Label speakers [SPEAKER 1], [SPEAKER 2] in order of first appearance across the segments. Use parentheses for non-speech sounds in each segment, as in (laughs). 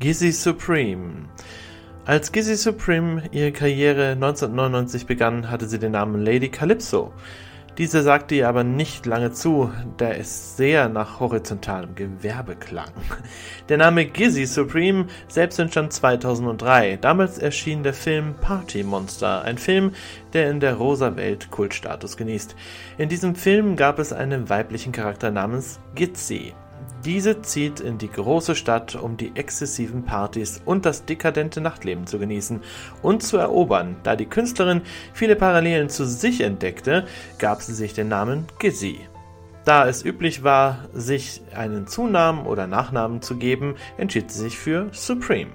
[SPEAKER 1] Gizzy Supreme. Als Gizzy Supreme ihre Karriere 1999 begann, hatte sie den Namen Lady Calypso. Diese sagte ihr aber nicht lange zu, da es sehr nach horizontalem Gewerbe klang. Der Name Gizzy Supreme selbst entstand 2003. Damals erschien der Film Party Monster, ein Film, der in der rosa Welt Kultstatus genießt. In diesem Film gab es einen weiblichen Charakter namens Gizzy. Diese zieht in die große Stadt, um die exzessiven Partys und das dekadente Nachtleben zu genießen und zu erobern. Da die Künstlerin viele Parallelen zu sich entdeckte, gab sie sich den Namen Gizzy. Da es üblich war, sich einen Zunamen oder Nachnamen zu geben, entschied sie sich für Supreme.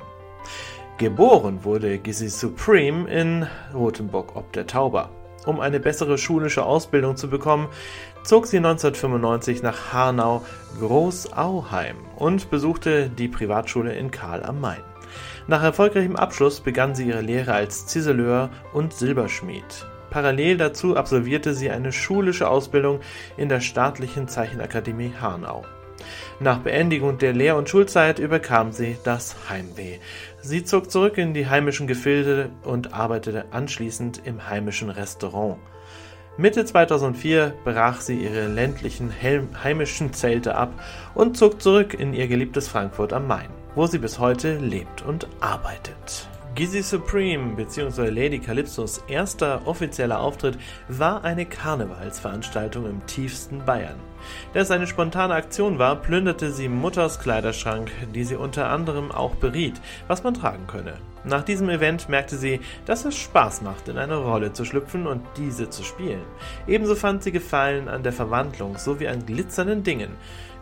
[SPEAKER 1] Geboren wurde Gizzy Supreme in Rothenburg ob der Tauber. Um eine bessere schulische Ausbildung zu bekommen, zog sie 1995 nach Hanau-Großauheim und besuchte die Privatschule in Karl am Main. Nach erfolgreichem Abschluss begann sie ihre Lehre als Ziseleur und Silberschmied. Parallel dazu absolvierte sie eine schulische Ausbildung in der staatlichen Zeichenakademie Hanau. Nach Beendigung der Lehr- und Schulzeit überkam sie das Heimweh. Sie zog zurück in die heimischen Gefilde und arbeitete anschließend im heimischen Restaurant. Mitte 2004 brach sie ihre ländlichen heimischen Zelte ab und zog zurück in ihr geliebtes Frankfurt am Main, wo sie bis heute lebt und arbeitet. Gizzy Supreme bzw. Lady Calypsos erster offizieller Auftritt war eine Karnevalsveranstaltung im tiefsten Bayern. Da es eine spontane Aktion war, plünderte sie Mutters Kleiderschrank, die sie unter anderem auch beriet, was man tragen könne. Nach diesem Event merkte sie, dass es Spaß macht, in eine Rolle zu schlüpfen und diese zu spielen. Ebenso fand sie Gefallen an der Verwandlung sowie an glitzernden Dingen,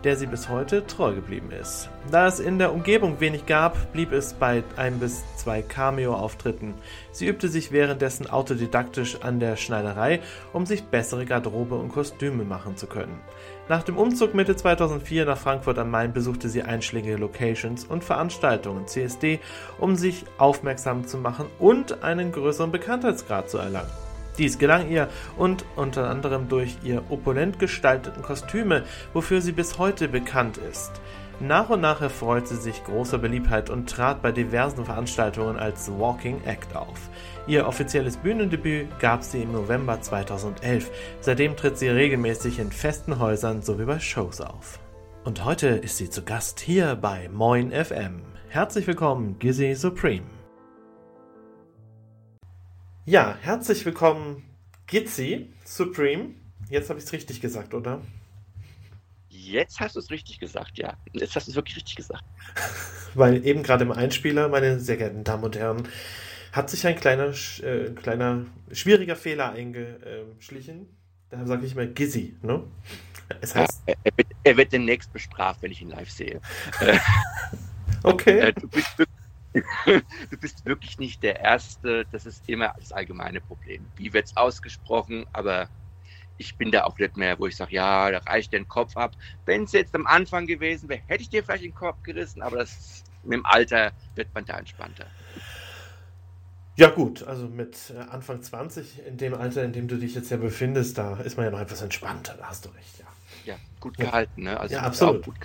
[SPEAKER 1] der sie bis heute treu geblieben ist. Da es in der Umgebung wenig gab, blieb es bei ein bis zwei Cameo-Auftritten. Sie übte sich währenddessen autodidaktisch an der Schneiderei, um sich bessere Garderobe und Kostüme machen zu können. Nach dem Umzug Mitte 2004 nach Frankfurt am Main besuchte sie einschlägige Locations und Veranstaltungen CSD, um sich aufmerksam zu machen und einen größeren Bekanntheitsgrad zu erlangen. Dies gelang ihr und unter anderem durch ihr opulent gestalteten Kostüme, wofür sie bis heute bekannt ist. Nach und nach erfreut sie sich großer Beliebtheit und trat bei diversen Veranstaltungen als Walking Act auf. Ihr offizielles Bühnendebüt gab sie im November 2011. Seitdem tritt sie regelmäßig in festen Häusern sowie bei Shows auf. Und heute ist sie zu Gast hier bei Moin FM. Herzlich willkommen, Gizzy Supreme. Ja, herzlich willkommen, Gizzy Supreme. Jetzt habe ich es richtig gesagt, oder?
[SPEAKER 2] Jetzt hast du es richtig gesagt, ja. Jetzt hast du es wirklich richtig gesagt. (laughs)
[SPEAKER 1] Weil eben gerade im Einspieler, meine sehr geehrten Damen und Herren, hat sich ein kleiner, äh, kleiner schwieriger Fehler eingeschlichen. Da sage ich mal Gizzy, ne?
[SPEAKER 2] Es heißt, ja, er, wird, er, wird, demnächst bestraft, wenn ich ihn live sehe. (laughs)
[SPEAKER 1] okay. (laughs)
[SPEAKER 2] Äh, du bist, du bist wirklich nicht der Erste. Das ist immer das allgemeine Problem. Wie wird es ausgesprochen? Aber ich bin da auch nicht mehr, wo ich sage, ja, da reicht den Kopf ab. Wenn es jetzt am Anfang gewesen wäre, hätte ich dir vielleicht den Kopf gerissen, aber das, mit dem Alter wird man da entspannter.
[SPEAKER 1] Ja gut, also mit äh, Anfang 20, in dem Alter, in dem du dich jetzt ja befindest, da ist man ja noch etwas entspannter, da hast du recht, ja.
[SPEAKER 2] Ja, gut gehalten, ne?
[SPEAKER 1] Also ja, absolut. Gut,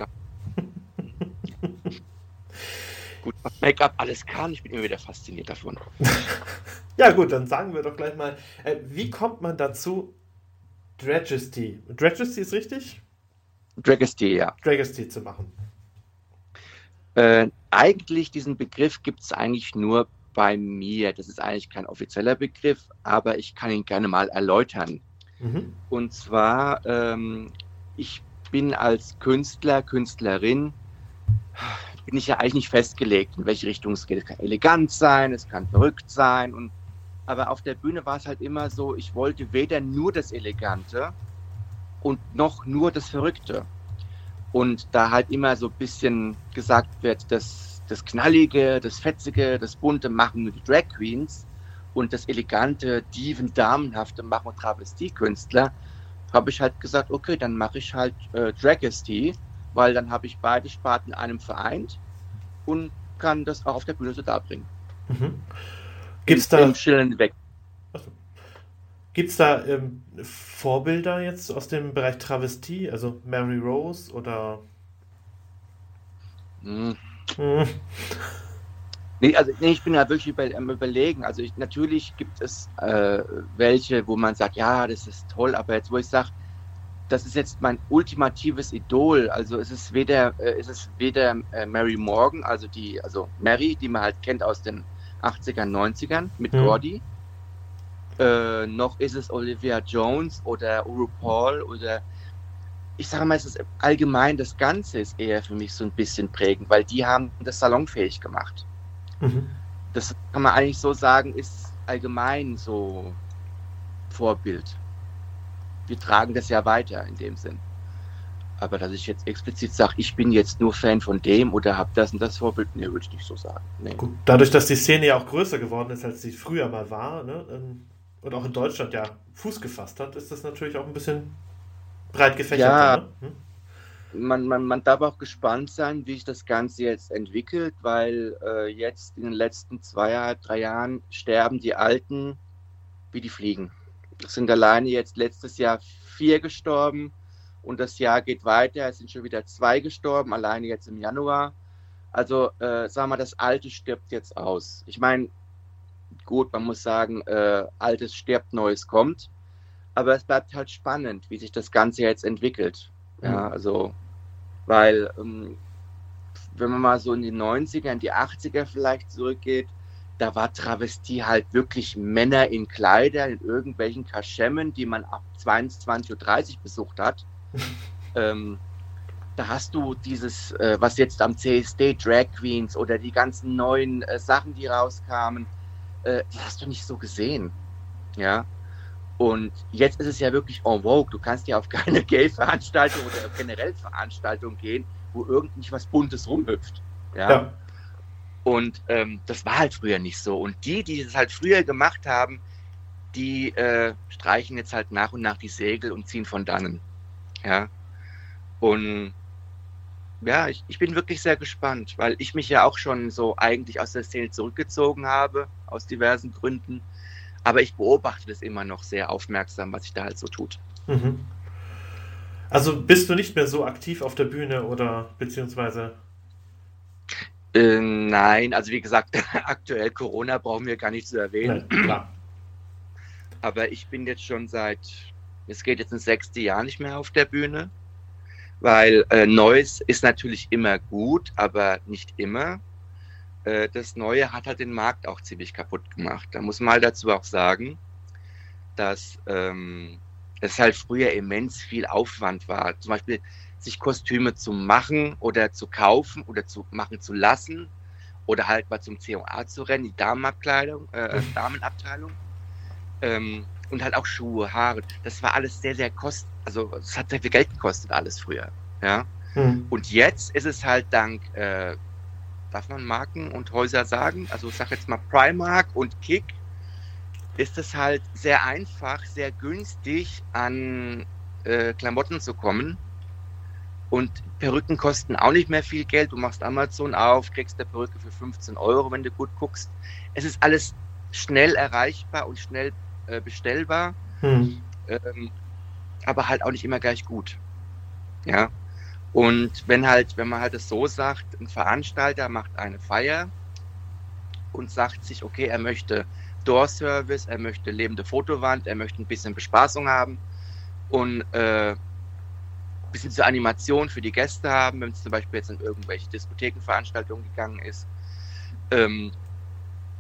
[SPEAKER 2] gut, was Make-up alles kann, ich bin immer wieder fasziniert davon. (laughs)
[SPEAKER 1] ja gut, dann sagen wir doch gleich mal, äh, wie kommt man dazu, Dragesty. Dragesty ist richtig?
[SPEAKER 2] Dragesty, ja.
[SPEAKER 1] Dragesty zu machen.
[SPEAKER 2] Äh, eigentlich diesen Begriff gibt es eigentlich nur bei mir. Das ist eigentlich kein offizieller Begriff, aber ich kann ihn gerne mal erläutern. Mhm. Und zwar, ähm, ich bin als Künstler, Künstlerin, bin ich ja eigentlich nicht festgelegt, in welche Richtung es geht. Es kann elegant sein, es kann verrückt sein und aber auf der Bühne war es halt immer so, ich wollte weder nur das Elegante und noch nur das Verrückte. Und da halt immer so ein bisschen gesagt wird, das, das Knallige, das Fetzige, das Bunte machen nur die Drag Queens und das Elegante, Dieven, Damenhafte machen Travestiekünstler, habe ich halt gesagt, okay, dann mache ich halt äh, Dragesty, weil dann habe ich beide Sparten in einem vereint und kann das auch auf der Bühne so darbringen. Mhm.
[SPEAKER 1] Gibt es da. weg. Gibt da ähm, Vorbilder jetzt aus dem Bereich Travestie, also Mary Rose oder?
[SPEAKER 2] Hm, Mhm. Nee, also nee, ich bin ja wirklich über, am überlegen. Also ich, natürlich gibt es äh, welche, wo man sagt, ja, das ist toll, aber jetzt, wo ich sage, das ist jetzt mein ultimatives Idol. Also es ist weder, äh, es ist weder äh, Mary Morgan, also die, also Mary, die man halt kennt aus den 80ern, 90ern mit mhm. Gordy, äh, noch ist es Olivia Jones oder RuPaul oder ich sage mal, es ist allgemein, das Ganze ist eher für mich so ein bisschen prägend, weil die haben das salonfähig gemacht. Mhm. Das kann man eigentlich so sagen, ist allgemein so Vorbild. Wir tragen das ja weiter in dem Sinn. Aber dass ich jetzt explizit sage, ich bin jetzt nur Fan von dem oder habe das und das Vorbild, nee, würde ich nicht so sagen. Nee.
[SPEAKER 1] Gut, dadurch, dass die Szene ja auch größer geworden ist, als sie früher mal war, ne, ähm, und auch in Deutschland ja Fuß gefasst hat, ist das natürlich auch ein bisschen breit gefächert. Ja, ne? hm?
[SPEAKER 2] man, man, man darf auch gespannt sein, wie sich das Ganze jetzt entwickelt, weil äh, jetzt in den letzten zwei, drei Jahren sterben die Alten wie die Fliegen. Es sind alleine jetzt letztes Jahr vier gestorben und das Jahr geht weiter. Es sind schon wieder zwei gestorben, alleine jetzt im Januar. Also, äh, sagen wir, das Alte stirbt jetzt aus. Ich meine, gut, man muss sagen, äh, Altes stirbt, Neues kommt. Aber es bleibt halt spannend, wie sich das Ganze jetzt entwickelt. Ja, mhm. also weil, ähm, wenn man mal so in die 90er, in die 80er vielleicht zurückgeht, da war Travestie halt wirklich Männer in Kleidern, in irgendwelchen Kaschemmen, die man ab 22.30 Uhr besucht hat. (laughs) ähm, da hast du dieses, äh, was jetzt am CSD, Drag Queens oder die ganzen neuen äh, Sachen, die rauskamen, äh, die hast du nicht so gesehen. Ja. Und jetzt ist es ja wirklich en vogue. Du kannst ja auf keine (laughs) Gay-Veranstaltung oder generell Veranstaltung gehen, wo irgendwie was Buntes rumhüpft. Ja. ja. Und ähm, das war halt früher nicht so. Und die, die es halt früher gemacht haben, die äh, streichen jetzt halt nach und nach die Segel und ziehen von dannen. Ja. Und ja, ich, ich bin wirklich sehr gespannt, weil ich mich ja auch schon so eigentlich aus der Szene zurückgezogen habe, aus diversen Gründen. Aber ich beobachte das immer noch sehr aufmerksam, was sich da halt so tut. Mhm.
[SPEAKER 1] Also bist du nicht mehr so aktiv auf der Bühne oder beziehungsweise?
[SPEAKER 2] Äh, nein, also wie gesagt, (laughs) aktuell Corona brauchen wir gar nicht zu erwähnen. Klar. (clears throat) Aber ich bin jetzt schon seit, es geht jetzt ins sechste Jahr nicht mehr auf der Bühne, weil äh, Neues ist natürlich immer gut, aber nicht immer. Äh, das Neue hat halt den Markt auch ziemlich kaputt gemacht. Da muss man halt dazu auch sagen, dass ähm, es halt früher immens viel Aufwand war. Zum Beispiel sich Kostüme zu machen oder zu kaufen oder zu machen zu lassen oder halt mal zum COA zu rennen, die Damenabkleidung, äh, mhm. Damenabteilung. Ähm, und halt auch Schuhe, Haare. Das war alles sehr, sehr kost, also es hat sehr viel Geld gekostet alles früher. Ja. Mhm. Und jetzt ist es halt dank äh, darf man Marken und Häuser sagen? Also ich sage jetzt mal Primark und Kick, ist es halt sehr einfach, sehr günstig an äh, Klamotten zu kommen. Und Perücken kosten auch nicht mehr viel Geld. Du machst Amazon auf, kriegst eine Perücke für 15 Euro, wenn du gut guckst. Es ist alles schnell erreichbar und schnell äh, bestellbar, hm. ähm, aber halt auch nicht immer gleich gut. Ja. Und wenn halt, wenn man halt es so sagt, ein Veranstalter macht eine Feier und sagt sich, okay, er möchte Door-Service, er möchte lebende Fotowand, er möchte ein bisschen Bespaßung haben und äh, bisschen zur Animation für die Gäste haben, wenn es zum Beispiel jetzt in irgendwelche Diskothekenveranstaltungen gegangen ist, ähm,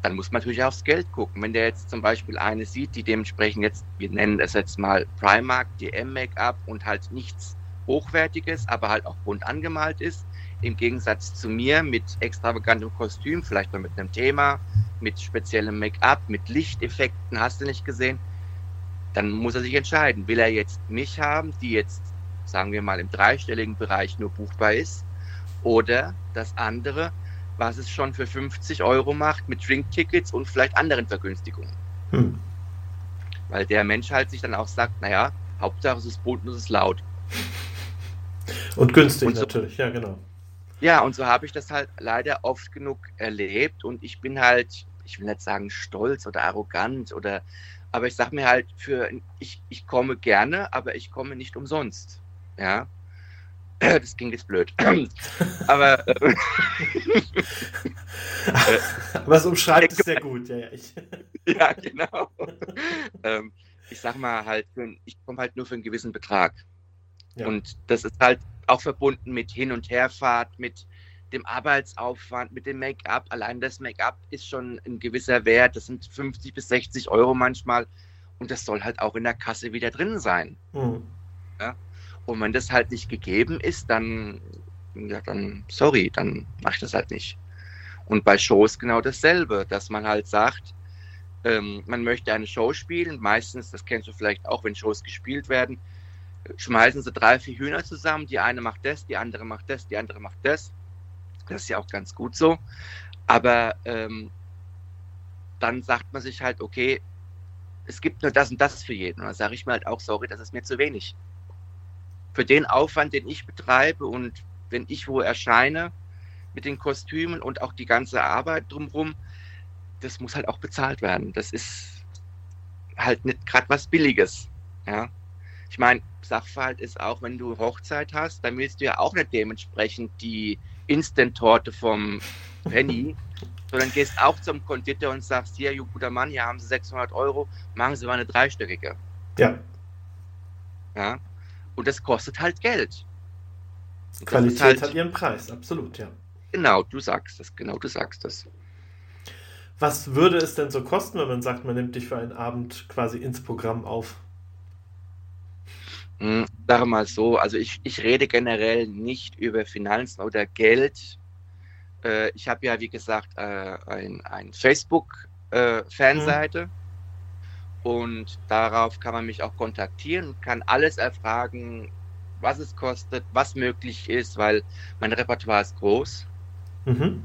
[SPEAKER 2] dann muss man natürlich aufs Geld gucken. Wenn der jetzt zum Beispiel eine sieht, die dementsprechend jetzt, wir nennen es jetzt mal Primark, DM-Make-up und halt nichts hochwertiges, aber halt auch bunt angemalt ist. Im Gegensatz zu mir mit extravagantem Kostüm, vielleicht mal mit einem Thema, mit speziellem Make-up, mit Lichteffekten, hast du nicht gesehen. Dann muss er sich entscheiden, will er jetzt mich haben, die jetzt, sagen wir mal, im dreistelligen Bereich nur buchbar ist, oder das andere, was es schon für 50 Euro macht mit Drinktickets und vielleicht anderen Vergünstigungen. Hm. Weil der Mensch halt sich dann auch sagt, naja, Hauptsache es ist bunt und es ist laut.
[SPEAKER 1] Und günstig und so, natürlich, ja, genau.
[SPEAKER 2] Ja, und so habe ich das halt leider oft genug erlebt und ich bin halt, ich will nicht sagen stolz oder arrogant oder, aber ich sage mir halt, für, ich, ich komme gerne, aber ich komme nicht umsonst. Ja. (clears throat) Das ging jetzt blöd. (clears throat) Aber. Äh, (laughs)
[SPEAKER 1] Aber es umschreibt es sehr gut, ja, ja. Ich. (laughs)
[SPEAKER 2] ja, genau. (laughs) ähm, ich sag mal halt, ich komme halt nur für einen gewissen Betrag. Ja. Und das ist halt auch verbunden mit Hin- und Herfahrt, mit dem Arbeitsaufwand, mit dem Make-up. Allein das Make-up ist schon ein gewisser Wert. Das sind 50 bis 60 Euro manchmal. Und das soll halt auch in der Kasse wieder drin sein. Mhm. Ja? Und wenn das halt nicht gegeben ist, dann, ja, dann, sorry, dann mach ich das halt nicht. Und bei Shows genau dasselbe, dass man halt sagt, ähm, man möchte eine Show spielen. Meistens, das kennst du vielleicht auch, wenn Shows gespielt werden, schmeißen sie drei, vier Hühner zusammen. Die eine macht das, die andere macht das, die andere macht das. Das ist ja auch ganz gut so. Aber ähm, dann sagt man sich halt, okay, es gibt nur das und das für jeden. Und dann sage ich mir halt auch, sorry, das ist mir zu wenig. Für den Aufwand, den ich betreibe und wenn ich wo erscheine mit den Kostümen und auch die ganze Arbeit drumherum, das muss halt auch bezahlt werden. Das ist halt nicht gerade was Billiges. Ja. Ich meine, Sachverhalt ist auch, wenn du Hochzeit hast, dann willst du ja auch nicht dementsprechend die Instant-Torte vom Penny, sondern gehst auch zum Konditor und sagst, hier, you guter Mann, hier haben Sie 600 Euro, machen Sie mal eine dreistöckige.
[SPEAKER 1] Ja.
[SPEAKER 2] Ja. Und das kostet halt Geld.
[SPEAKER 1] Und Qualität halt, hat ihren Preis, absolut, ja.
[SPEAKER 2] Genau, du sagst das, genau, du sagst das.
[SPEAKER 1] Was würde es denn so kosten, wenn man sagt, man nimmt dich für einen Abend quasi ins Programm auf?
[SPEAKER 2] Hm, sage mal so, also ich, ich rede generell nicht über Finanzen oder Geld. Äh, ich habe ja, wie gesagt, äh, ein, ein Facebook-Fanseite. Äh. Und darauf kann man mich auch kontaktieren und kann alles erfragen, was es kostet, was möglich ist, weil mein Repertoire ist groß. Mhm.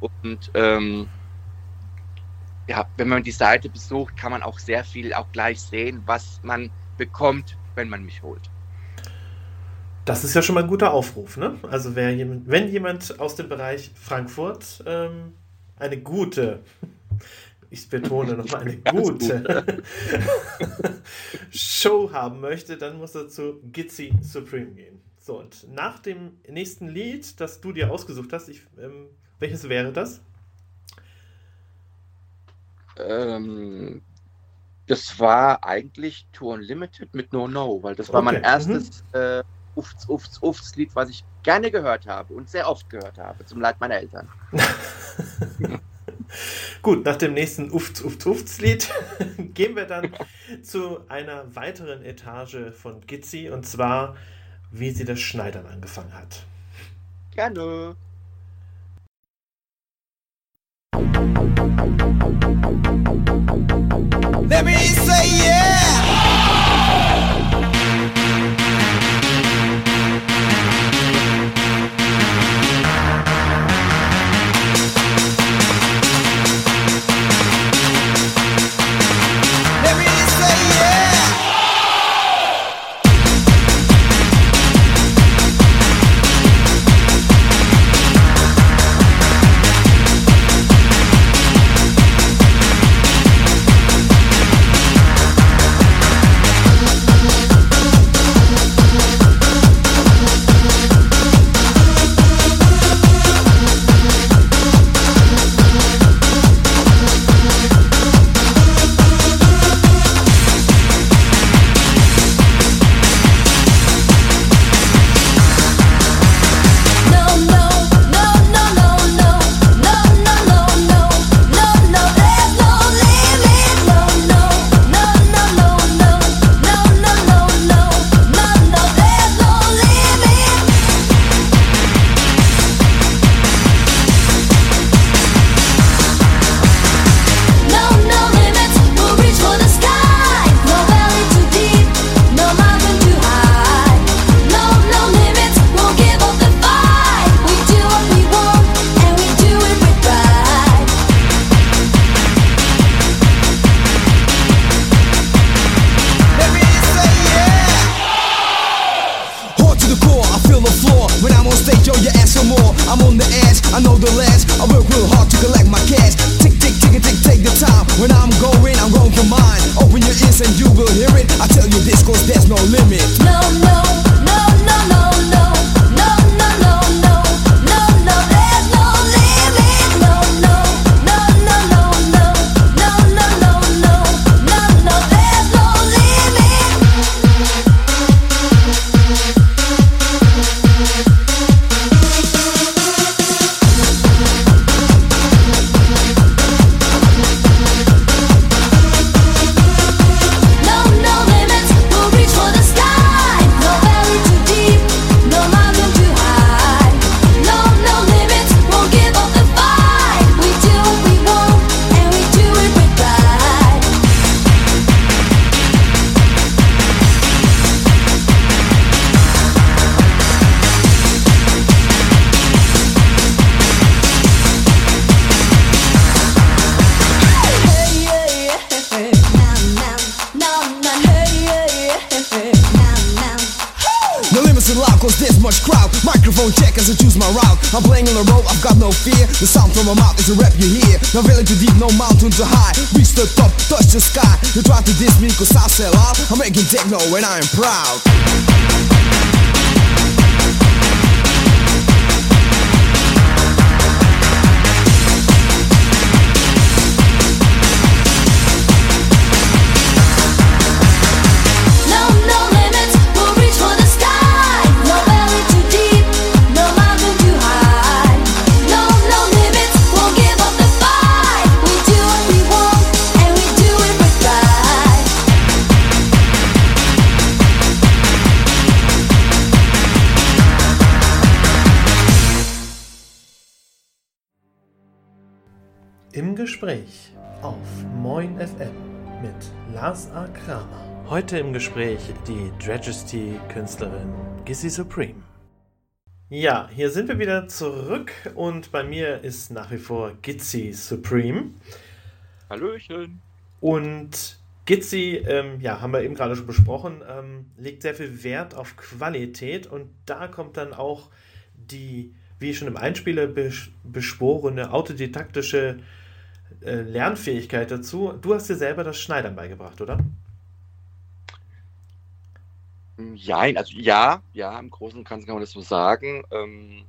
[SPEAKER 2] Und ähm, ja, wenn man die Seite besucht, kann man auch sehr viel auch gleich sehen, was man bekommt, wenn man mich holt.
[SPEAKER 1] Das ist ja schon mal ein guter Aufruf, ne? Also wer wenn jemand aus dem Bereich Frankfurt ähm, eine gute, ich betone nochmal, eine gute (laughs) Show haben möchte, dann muss er zu Gitzy Supreme gehen. So, und nach dem nächsten Lied, das du dir ausgesucht hast, ich, ähm, welches wäre das?
[SPEAKER 2] Ähm, das war eigentlich Tour Unlimited mit No No, weil das war okay. mein erstes mhm. äh, Ufts, Ufts, Ufts Lied, was ich gerne gehört habe und sehr oft gehört habe, zum Leid meiner Eltern. (laughs)
[SPEAKER 1] Gut, nach dem nächsten Ufts, Ufts, Ufts Lied (laughs) gehen wir dann zu einer weiteren Etage von Gitzi und zwar, wie sie das Schneidern angefangen hat.
[SPEAKER 2] Gerne. Let me say yeah.
[SPEAKER 3] Try to diss me cause I sell out. I'm making techno and I am proud.
[SPEAKER 1] Gespräch auf Moin FM mit Lars A. Kramer. Heute im Gespräch die Dragesty-Künstlerin Gizzy Supreme. Ja, hier sind wir wieder zurück und bei mir ist nach wie vor Gizzy Supreme.
[SPEAKER 2] Hallöchen.
[SPEAKER 1] Und Gizzy, ähm, ja, haben wir eben gerade schon besprochen, ähm, legt sehr viel Wert auf Qualität und da kommt dann auch die, wie schon im Einspieler beschworene, autodidaktische äh, Lernfähigkeit dazu. Du hast dir selber das Schneidern beigebracht, oder?
[SPEAKER 2] Ja, also ja, ja, im Großen und Ganzen kann man das so sagen. Ähm,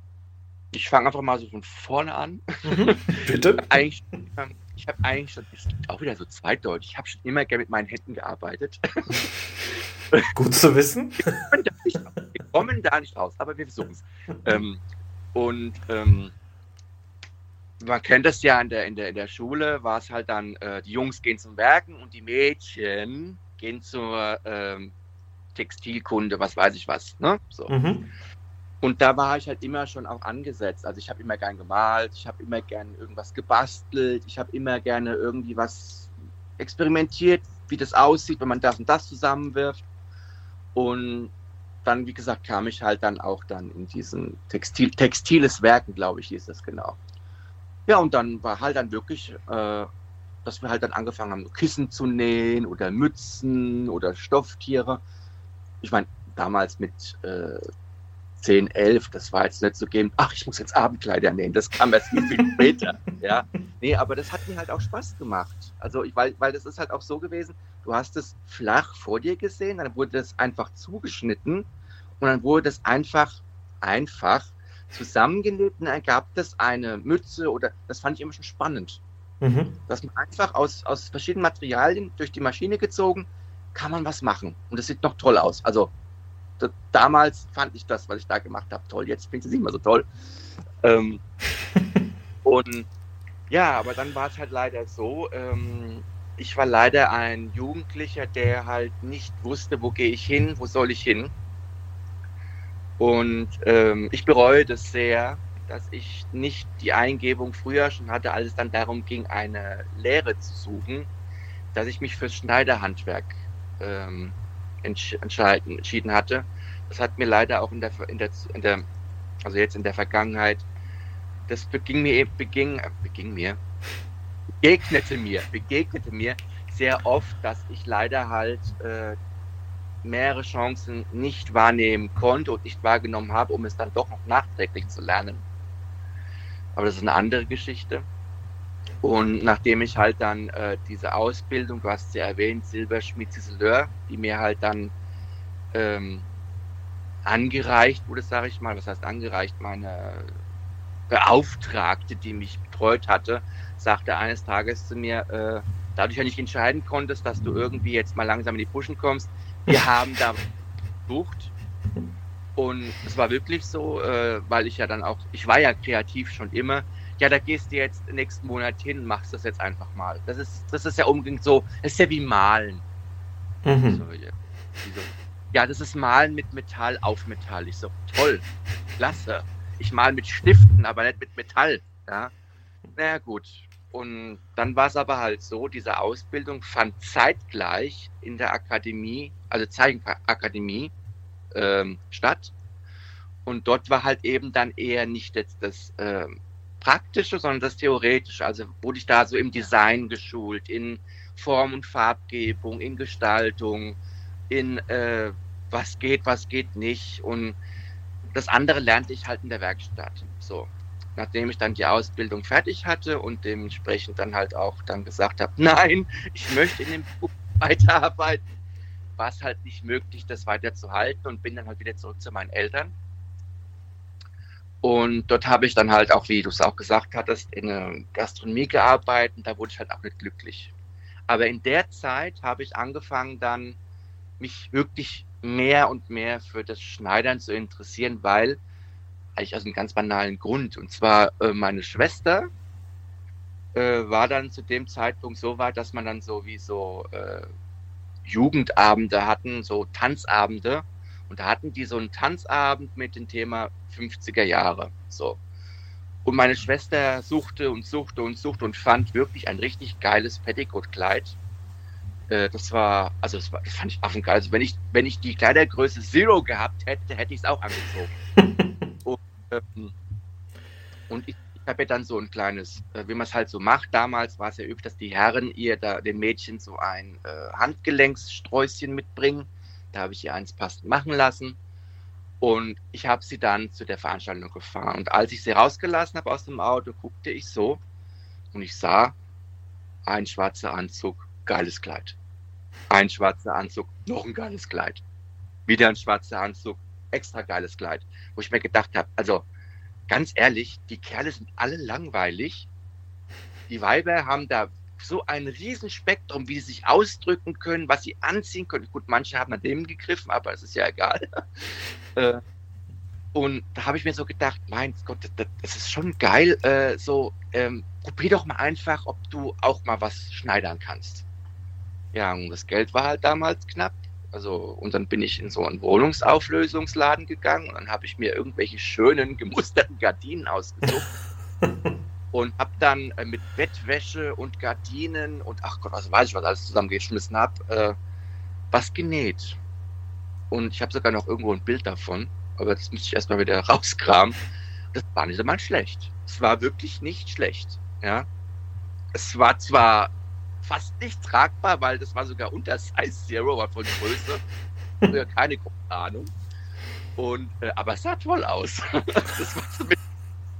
[SPEAKER 2] ich fange einfach mal so von vorne an. (laughs)
[SPEAKER 1] Bitte?
[SPEAKER 2] ich habe eigentlich schon, ist auch wieder so zweideutig, ich habe schon immer gerne mit meinen Händen gearbeitet. (laughs)
[SPEAKER 1] Gut zu wissen.
[SPEAKER 2] Wir kommen da nicht raus, aber wir versuchen es. Ähm, und ähm, man kennt das ja in der, in der, in der Schule, war es halt dann, äh, die Jungs gehen zum Werken und die Mädchen gehen zur ähm, Textilkunde, was weiß ich was. Ne? So. Mhm. Und da war ich halt immer schon auch angesetzt. Also ich habe immer gern gemalt, ich habe immer gern irgendwas gebastelt, ich habe immer gerne irgendwie was experimentiert, wie das aussieht, wenn man das und das zusammenwirft. Und dann, wie gesagt, kam ich halt dann auch dann in diesen Textil, textiles Werken, glaube ich, hieß das genau. Ja, und dann war halt dann wirklich, äh, dass wir halt dann angefangen haben, Kissen zu nähen oder Mützen oder Stofftiere. Ich meine, damals mit äh, 10, 11, das war jetzt nicht so geben, ach, ich muss jetzt Abendkleider nähen, das kam erst viel, viel später. (laughs) ja. Nee, aber das hat mir halt auch Spaß gemacht. Also, ich, weil, weil das ist halt auch so gewesen, du hast es flach vor dir gesehen, dann wurde das einfach zugeschnitten und dann wurde das einfach, einfach zusammengenäht und ergab das eine Mütze oder das fand ich immer schon spannend. Mhm. Dass man einfach aus, aus verschiedenen Materialien durch die Maschine gezogen, kann man was machen. Und das sieht noch toll aus. Also das, damals fand ich das, was ich da gemacht habe, toll. Jetzt finde ich es nicht mehr so toll. Ähm, (laughs) und ja, aber dann war es halt leider so, ähm, ich war leider ein Jugendlicher, der halt nicht wusste, wo gehe ich hin, wo soll ich hin. Und ähm, ich bereue das sehr, dass ich nicht die Eingebung früher schon hatte, als es dann darum ging, eine Lehre zu suchen, dass ich mich fürs Schneiderhandwerk ähm, entsch entschieden hatte. Das hat mir leider auch in der, in der, in der, also jetzt in der Vergangenheit, das beging mir, beging, beging mir, begegnete mir, begegnete mir sehr oft, dass ich leider halt äh, mehrere Chancen nicht wahrnehmen konnte und nicht wahrgenommen habe, um es dann doch noch nachträglich zu lernen. Aber das ist eine andere Geschichte. Und nachdem ich halt dann äh, diese Ausbildung, du hast sie erwähnt, Silberschmied Ciseleur, die mir halt dann ähm, angereicht wurde, sage ich mal, was heißt angereicht, meine Beauftragte, die mich betreut hatte, sagte eines Tages zu mir, äh, da du dich ja nicht entscheiden konntest, dass du irgendwie jetzt mal langsam in die Puschen kommst, wir haben da gesucht und es war wirklich so, äh, weil ich ja dann auch, ich war ja kreativ schon immer. Ja, da gehst du jetzt nächsten Monat hin, machst das jetzt einfach mal. Das ist, das ist ja unbedingt so, es ist ja wie Malen. Mhm. So, ja. ja, das ist Malen mit Metall auf Metall. Ich so, toll, klasse. Ich mal mit Stiften, aber nicht mit Metall. Ja, naja, gut. Und dann war es aber halt so, diese Ausbildung fand zeitgleich in der Akademie, also Zeichenakademie, ähm, statt. Und dort war halt eben dann eher nicht jetzt das äh, Praktische, sondern das Theoretische. Also wurde ich da so im Design geschult, in Form- und Farbgebung, in Gestaltung, in äh, was geht, was geht nicht. Und das andere lernte ich halt in der Werkstatt. So, nachdem ich dann die Ausbildung fertig hatte und dementsprechend dann halt auch dann gesagt habe, (laughs) nein, ich möchte in dem Beruf weiterarbeiten, war es halt nicht möglich, das weiterzuhalten und bin dann halt wieder zurück zu meinen Eltern. Und dort habe ich dann halt auch, wie du es auch gesagt hattest, in der Gastronomie gearbeitet und da wurde ich halt auch nicht glücklich. Aber in der Zeit habe ich angefangen dann mich wirklich mehr und mehr für das Schneidern zu interessieren, weil eigentlich aus einem ganz banalen Grund. Und zwar äh, meine Schwester äh, war dann zu dem Zeitpunkt so weit, dass man dann so wie so äh, Jugendabende hatten, so Tanzabende. Und da hatten die so einen Tanzabend mit dem Thema 50er Jahre. So. Und meine Schwester suchte und suchte und suchte und fand wirklich ein richtig geiles Petticoat-Kleid. Äh, das war, also das, war, das fand ich affengeil. Also wenn ich, wenn ich die Kleidergröße Zero gehabt hätte, hätte ich es auch angezogen. (laughs) und, ähm, und ich, ich habe ja dann so ein kleines, äh, wie man es halt so macht. Damals war es ja üblich, dass die Herren ihr da den Mädchen so ein äh, Handgelenkssträußchen mitbringen. Da habe ich ihr eins passend machen lassen. Und ich habe sie dann zu der Veranstaltung gefahren. Und als ich sie rausgelassen habe aus dem Auto, guckte ich so und ich sah ein schwarzer Anzug, geiles Kleid. Ein schwarzer Anzug, noch ein geiles Kleid. Wieder ein schwarzer Anzug, extra geiles Kleid. Wo ich mir gedacht habe, also ganz ehrlich, die Kerle sind alle langweilig. Die Weiber haben da so ein Riesenspektrum, wie sie sich ausdrücken können, was sie anziehen können. Gut, manche haben an dem gegriffen, aber es ist ja egal. (laughs) Äh, und da habe ich mir so gedacht, mein Gott, das, das ist schon geil. Äh, so, ähm, probier doch mal einfach, ob du auch mal was schneidern kannst. Ja, und das Geld war halt damals knapp. Also, und dann bin ich in so einen Wohnungsauflösungsladen gegangen und dann habe ich mir irgendwelche schönen gemusterten Gardinen ausgesucht. (laughs) und habe dann äh, mit Bettwäsche und Gardinen und ach Gott, was weiß ich, was alles zusammengeschmissen habe, äh, was genäht. Und ich habe sogar noch irgendwo ein Bild davon, aber das müsste ich erstmal wieder (laughs) rauskramen. Das war nicht einmal schlecht. Es war wirklich nicht schlecht. Ja. Es war zwar fast nicht tragbar, weil das war sogar unter Size Zero, war von Größe. Ja, keine Ahnung. Und, äh, aber es sah toll aus. (laughs) das war, mit,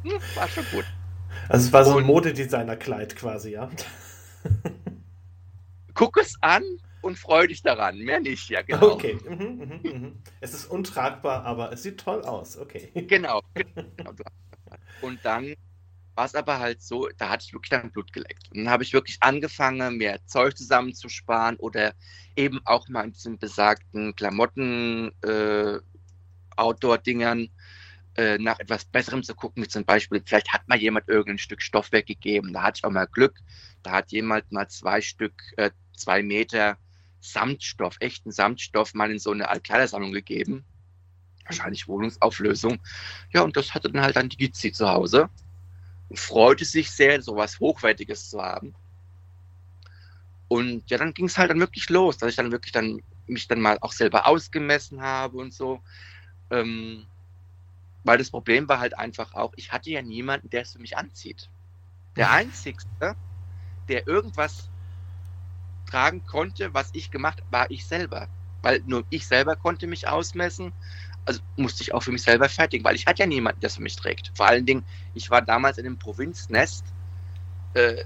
[SPEAKER 2] hm, war, schon gut.
[SPEAKER 1] Also es war so ein Modedesigner-Kleid quasi, ja. (laughs)
[SPEAKER 2] Guck es an und freu dich daran. Mehr nicht, ja, genau.
[SPEAKER 1] Okay. Mhm, mh, mh. Es ist untragbar, aber es sieht toll aus. Okay.
[SPEAKER 2] Genau. (laughs) genau. Und dann war es aber halt so, da hatte ich wirklich dann Blut geleckt. Und dann habe ich wirklich angefangen, mehr Zeug zusammenzusparen oder eben auch mal in diesen besagten Klamotten, äh, Outdoor-Dingern äh, nach etwas Besserem zu gucken, wie zum Beispiel, vielleicht hat mal jemand irgendein Stück Stoff weggegeben. Da hatte ich auch mal Glück. Da hat jemand mal zwei Stück, äh, zwei Meter Samtstoff, echten Samtstoff mal in so eine Altkleidersammlung gegeben. Wahrscheinlich Wohnungsauflösung. Ja, und das hatte dann halt dann die Gizzi zu Hause und freute sich sehr, so was Hochwertiges zu haben. Und ja, dann ging es halt dann wirklich los, dass ich dann wirklich dann mich dann mal auch selber ausgemessen habe und so. Ähm, weil das Problem war halt einfach auch, ich hatte ja niemanden, der es für mich anzieht. Der. Einzige, der irgendwas tragen konnte, was ich gemacht habe, war ich selber. Weil nur ich selber konnte mich ausmessen also musste ich auch für mich selber fertigen, weil ich hatte ja niemanden, der es für mich trägt. Vor allen Dingen, ich war damals in einem Provinznest, äh,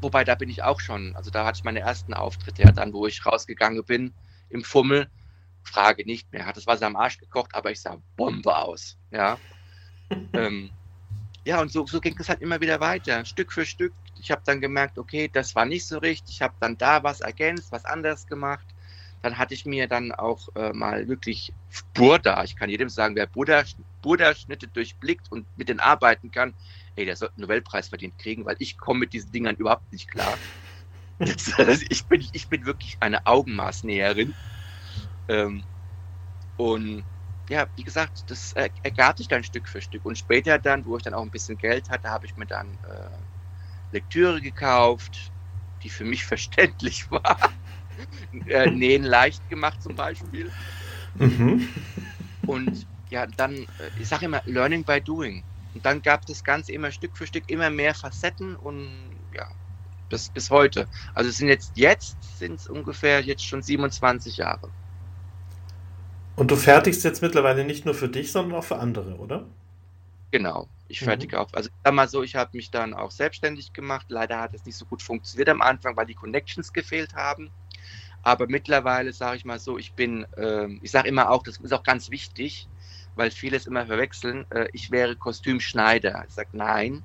[SPEAKER 2] wobei da bin ich auch schon, also da hatte ich meine ersten Auftritte, ja, dann, wo ich rausgegangen bin im Fummel, Frage nicht mehr, hat das Wasser am Arsch gekocht, aber ich sah Bombe aus, ja. (laughs) ähm, ja, und so, so ging es halt immer wieder weiter, Stück für Stück. Ich habe dann gemerkt, okay, das war nicht so richtig, ich habe dann da was ergänzt, was anders gemacht dann hatte ich mir dann auch äh, mal wirklich Burda, ich kann jedem sagen, wer Burda-Schnitte durchblickt und mit denen arbeiten kann, ey, der sollte einen Nobelpreis verdient kriegen, weil ich komme mit diesen Dingern überhaupt nicht klar. (laughs) Das, ich, bin, ich bin wirklich eine Augenmaßnäherin. Ähm, und ja, wie gesagt, das ergab sich dann Stück für Stück. Und später dann, wo ich dann auch ein bisschen Geld hatte, habe ich mir dann äh, Lektüre gekauft, die für mich (laughs) verständlich war (laughs) äh, Nähen leicht gemacht zum Beispiel. Mhm. Und ja, dann, äh, ich sage immer, Learning by Doing. Und dann gab das Ganze immer Stück für Stück immer mehr Facetten und ja, bis, bis heute. Also es sind jetzt, jetzt sind es ungefähr jetzt schon 27 Jahre.
[SPEAKER 1] Und du fertigst jetzt mittlerweile nicht nur für dich, sondern auch für andere, oder?
[SPEAKER 2] Genau, ich fertige mhm. auch. Also ich sag mal so, ich habe mich dann auch selbstständig gemacht. Leider hat es nicht so gut funktioniert am Anfang, weil die Connections gefehlt haben. Aber mittlerweile sage ich mal so, ich bin, äh, ich sage immer auch, das ist auch ganz wichtig, weil viele es immer verwechseln, äh, ich wäre Kostümschneider. Ich sage nein,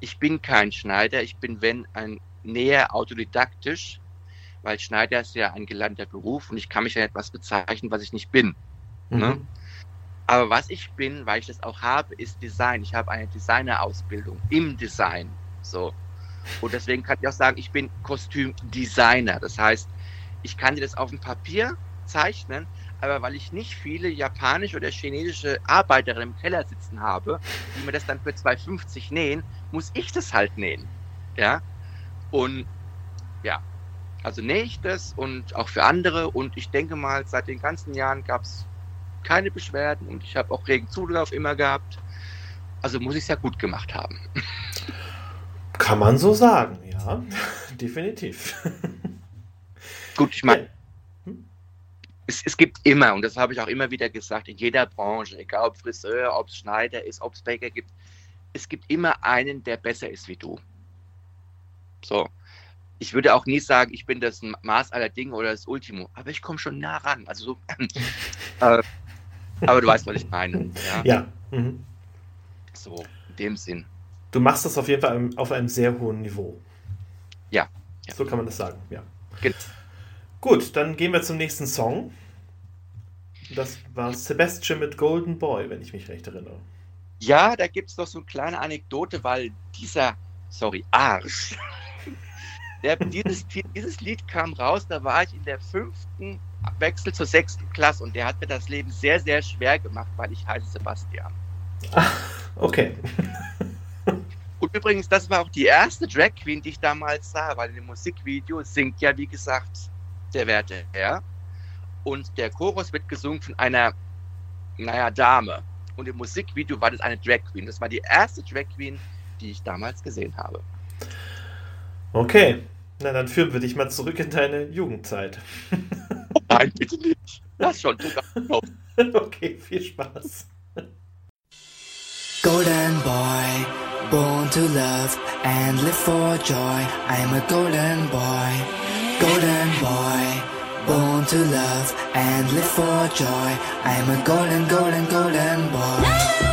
[SPEAKER 2] ich bin kein Schneider, ich bin, wenn, ein näher autodidaktisch, weil Schneider ist ja ein gelernter Beruf und ich kann mich ja etwas bezeichnen, was ich nicht bin. Mhm. Ne? Aber was ich bin, weil ich das auch habe, ist Design. Ich habe eine Designerausbildung im Design. So. Und deswegen kann ich auch sagen, ich bin Kostümdesigner. Das heißt, ich kann dir das auf dem Papier zeichnen, aber weil ich nicht viele japanische oder chinesische Arbeiterinnen im Keller sitzen habe, die mir das dann für 2,50 nähen, muss ich das halt nähen. Ja. Und ja, also nähe ich das und auch für andere. Und ich denke mal, seit den ganzen Jahren gab es keine Beschwerden und ich habe auch regen Zulauf immer gehabt. Also muss ich es ja gut gemacht haben.
[SPEAKER 1] Kann man so sagen, ja, (laughs) definitiv. (laughs)
[SPEAKER 2] Gut, ich meine, es, es gibt immer, und das habe ich auch immer wieder gesagt, in jeder Branche, egal ob Friseur, ob es Schneider ist, ob es Bäcker gibt, es gibt immer einen, der besser ist wie du. So. Ich würde auch nie sagen, ich bin das Maß aller Dinge oder das Ultimo, aber ich komme schon nah ran. Also so, (laughs) äh, aber du weißt, was ich meine.
[SPEAKER 1] Ja. ja. Mhm.
[SPEAKER 2] So, in dem Sinn.
[SPEAKER 1] Du machst das auf jeden Fall auf einem sehr hohen Niveau.
[SPEAKER 2] Ja.
[SPEAKER 1] ja. So kann man das sagen, ja. Genau. Gut, dann gehen wir zum nächsten Song. Das war Sebastian mit Golden Boy, wenn ich mich recht erinnere.
[SPEAKER 2] Ja, da gibt es noch so eine kleine Anekdote, weil dieser, sorry, Arsch, (laughs) der, dieses, dieses Lied kam raus, da war ich in der fünften Wechsel zur sechsten Klasse und der hat mir das Leben sehr, sehr schwer gemacht, weil ich heiße Sebastian.
[SPEAKER 1] Ach, okay. (laughs)
[SPEAKER 2] Und übrigens, das war auch die erste Drag Queen, die ich damals sah, weil in dem Musikvideo singt ja, wie gesagt, der werte Herr. Und der Chorus wird gesungen von einer, naja, Dame. Und im Musikvideo war das eine Drag Queen. Das war die erste Drag Queen, die ich damals gesehen habe.
[SPEAKER 1] Okay, na dann führen wir dich mal zurück in deine Jugendzeit. (laughs)
[SPEAKER 2] Nein, bitte nicht. Lass schon sogar. (laughs)
[SPEAKER 1] okay, viel Spaß.
[SPEAKER 3] Golden Boy, born to love and live for joy. I'm a golden boy, golden boy, born to love and live for joy. I'm a golden, golden, golden boy.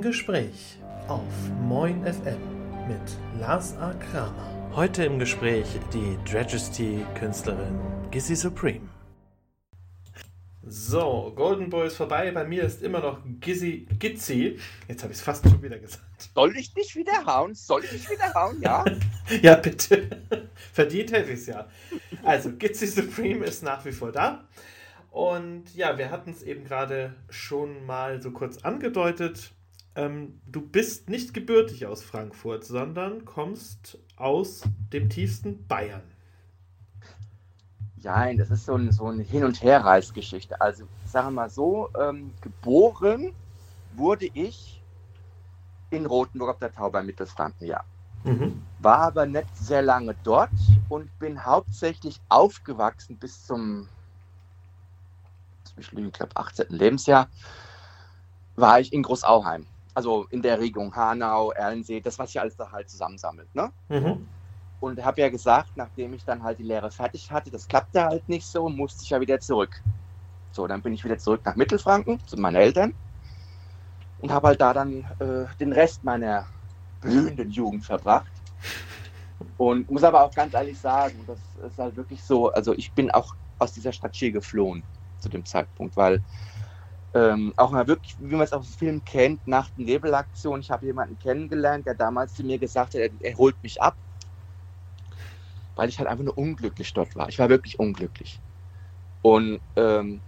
[SPEAKER 1] Gespräch auf Moin FM mit Lars A. Kramer. Heute im Gespräch die Dragesty-Künstlerin Gizzy Supreme. So, Golden Boy ist vorbei. Bei mir ist immer noch Gizzy Gizzy. Jetzt habe ich es fast schon wieder gesagt.
[SPEAKER 2] Soll ich dich wieder hauen? Soll ich dich wieder hauen? Ja? (laughs)
[SPEAKER 1] ja, bitte. Verdient hätte ich es ja. Also, Gizzy Supreme ist nach wie vor da. Und ja, wir hatten es eben gerade schon mal so kurz angedeutet ähm, du bist nicht gebürtig aus Frankfurt, sondern kommst aus dem tiefsten Bayern.
[SPEAKER 2] Nein, das ist so ein, so eine Hin- und Herreisgeschichte. Also, sagen wir mal so, ähm, geboren wurde ich in Rothenburg auf der Tau bei Mittelfranken, ja. Mhm. War aber nicht sehr lange dort und bin hauptsächlich aufgewachsen bis zum, ich glaube, 18. Lebensjahr, war ich in Großauheim also in der Regung Hanau, Erlensee, das, was sich alles da halt zusammensammelt. Ne? Mhm. Und habe ja gesagt, nachdem ich dann halt die Lehre fertig hatte, das klappte halt nicht so, musste ich ja wieder zurück. So, dann bin ich wieder zurück nach Mittelfranken zu meinen Eltern und habe halt da dann äh, den Rest meiner blühenden Jugend verbracht. Und muss aber auch ganz ehrlich sagen, das ist halt wirklich so, also ich bin auch aus dieser Stadt hier geflohen zu dem Zeitpunkt, weil ähm, auch mal wirklich, wie man es aus dem Film kennt, Nacht- und Nebelaktion. Ich habe jemanden kennengelernt, der damals zu mir gesagt hat, er, er, holt mich ab, weil ich halt einfach nur unglücklich dort war. Ich war wirklich unglücklich. Und ähm,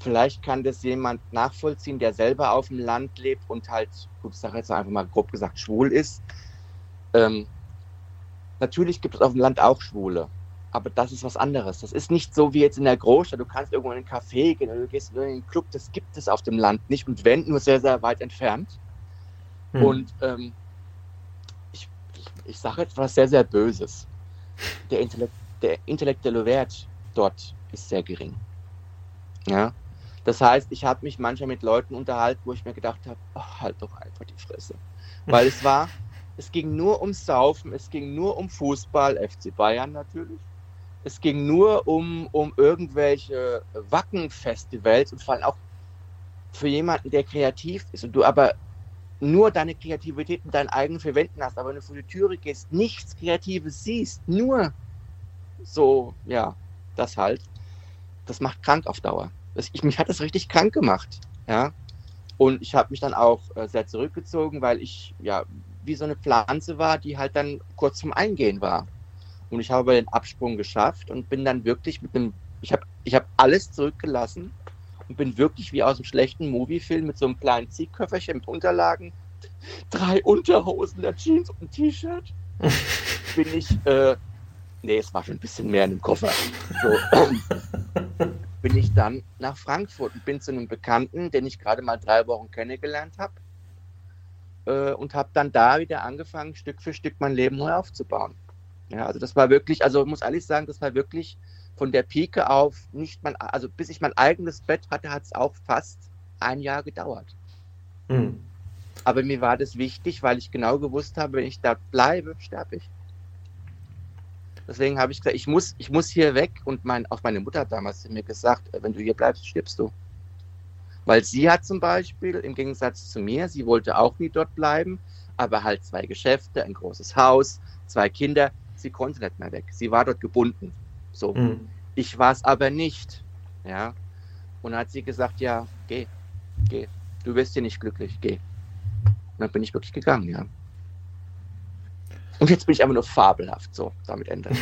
[SPEAKER 2] vielleicht kann das jemand nachvollziehen, der selber auf dem Land lebt und halt, gut, ich sage jetzt einfach mal grob gesagt, schwul ist. Ähm, natürlich gibt es auf dem Land auch Schwule aber das ist was anderes. Das ist nicht so wie jetzt in der Großstadt. Du kannst irgendwo in einen Café gehen oder du gehst in einen Club. Das gibt es auf dem Land nicht und wenn, nur sehr, sehr weit entfernt. Hm. Und ähm, ich, ich, ich sage etwas sehr, sehr Böses. Der, Intellekt, der intellektuelle Wert dort ist sehr gering. Ja. Das heißt, ich habe mich manchmal mit Leuten unterhalten, wo ich mir gedacht habe, oh, halt doch einfach die Fresse. Weil es war, (laughs) es ging nur ums Saufen, es ging nur um Fußball, FC Bayern natürlich. Es ging nur um, um irgendwelche Wacken-Festivals und vor allem auch für jemanden, der kreativ ist und du aber nur deine Kreativität und deinen eigenen Verwenden hast, aber wenn du vor die Türe gehst, nichts Kreatives siehst, nur so, ja, das halt, das macht krank auf Dauer. Ich, mich hat das richtig krank gemacht, ja. Und ich habe mich dann auch äh, sehr zurückgezogen, weil ich ja wie so eine Pflanze war, die halt dann kurz zum Eingehen war. Und ich habe den Absprung geschafft und bin dann wirklich mit einem, ich habe ich hab alles zurückgelassen und bin wirklich wie aus einem schlechten Moviefilm mit so einem kleinen Ziehköfferchen mit Unterlagen, drei Unterhosen, der Jeans und ein T-Shirt, (laughs) bin ich, äh, nee, es war schon ein bisschen mehr in dem Koffer. So, (laughs) bin ich dann nach Frankfurt und bin zu einem Bekannten, den ich gerade mal drei Wochen kennengelernt habe. Äh, und habe dann da wieder angefangen, Stück für Stück mein Leben neu aufzubauen. Ja, also das war wirklich, also ich muss ehrlich sagen, das war wirklich von der Pike auf nicht mein, also bis ich mein eigenes Bett hatte, hat es auch fast ein Jahr gedauert. Mhm. Aber mir war das wichtig, weil ich genau gewusst habe, wenn ich da bleibe, sterbe ich. Deswegen habe ich gesagt, ich muss, ich muss hier weg und mein, auch meine Mutter hat damals mir gesagt, wenn du hier bleibst, stirbst du. Weil sie hat zum Beispiel, im Gegensatz zu mir, sie wollte auch nie dort bleiben, aber halt zwei Geschäfte, ein großes Haus, zwei Kinder sie konnte nicht mehr weg. Sie war dort gebunden. So. Mhm. Ich war es aber nicht. Ja. Und dann hat sie gesagt, ja, geh, geh. Du wirst hier nicht glücklich, geh. Und dann bin ich wirklich gegangen, ja. Und jetzt bin ich einfach nur fabelhaft. So, damit Ende. (laughs)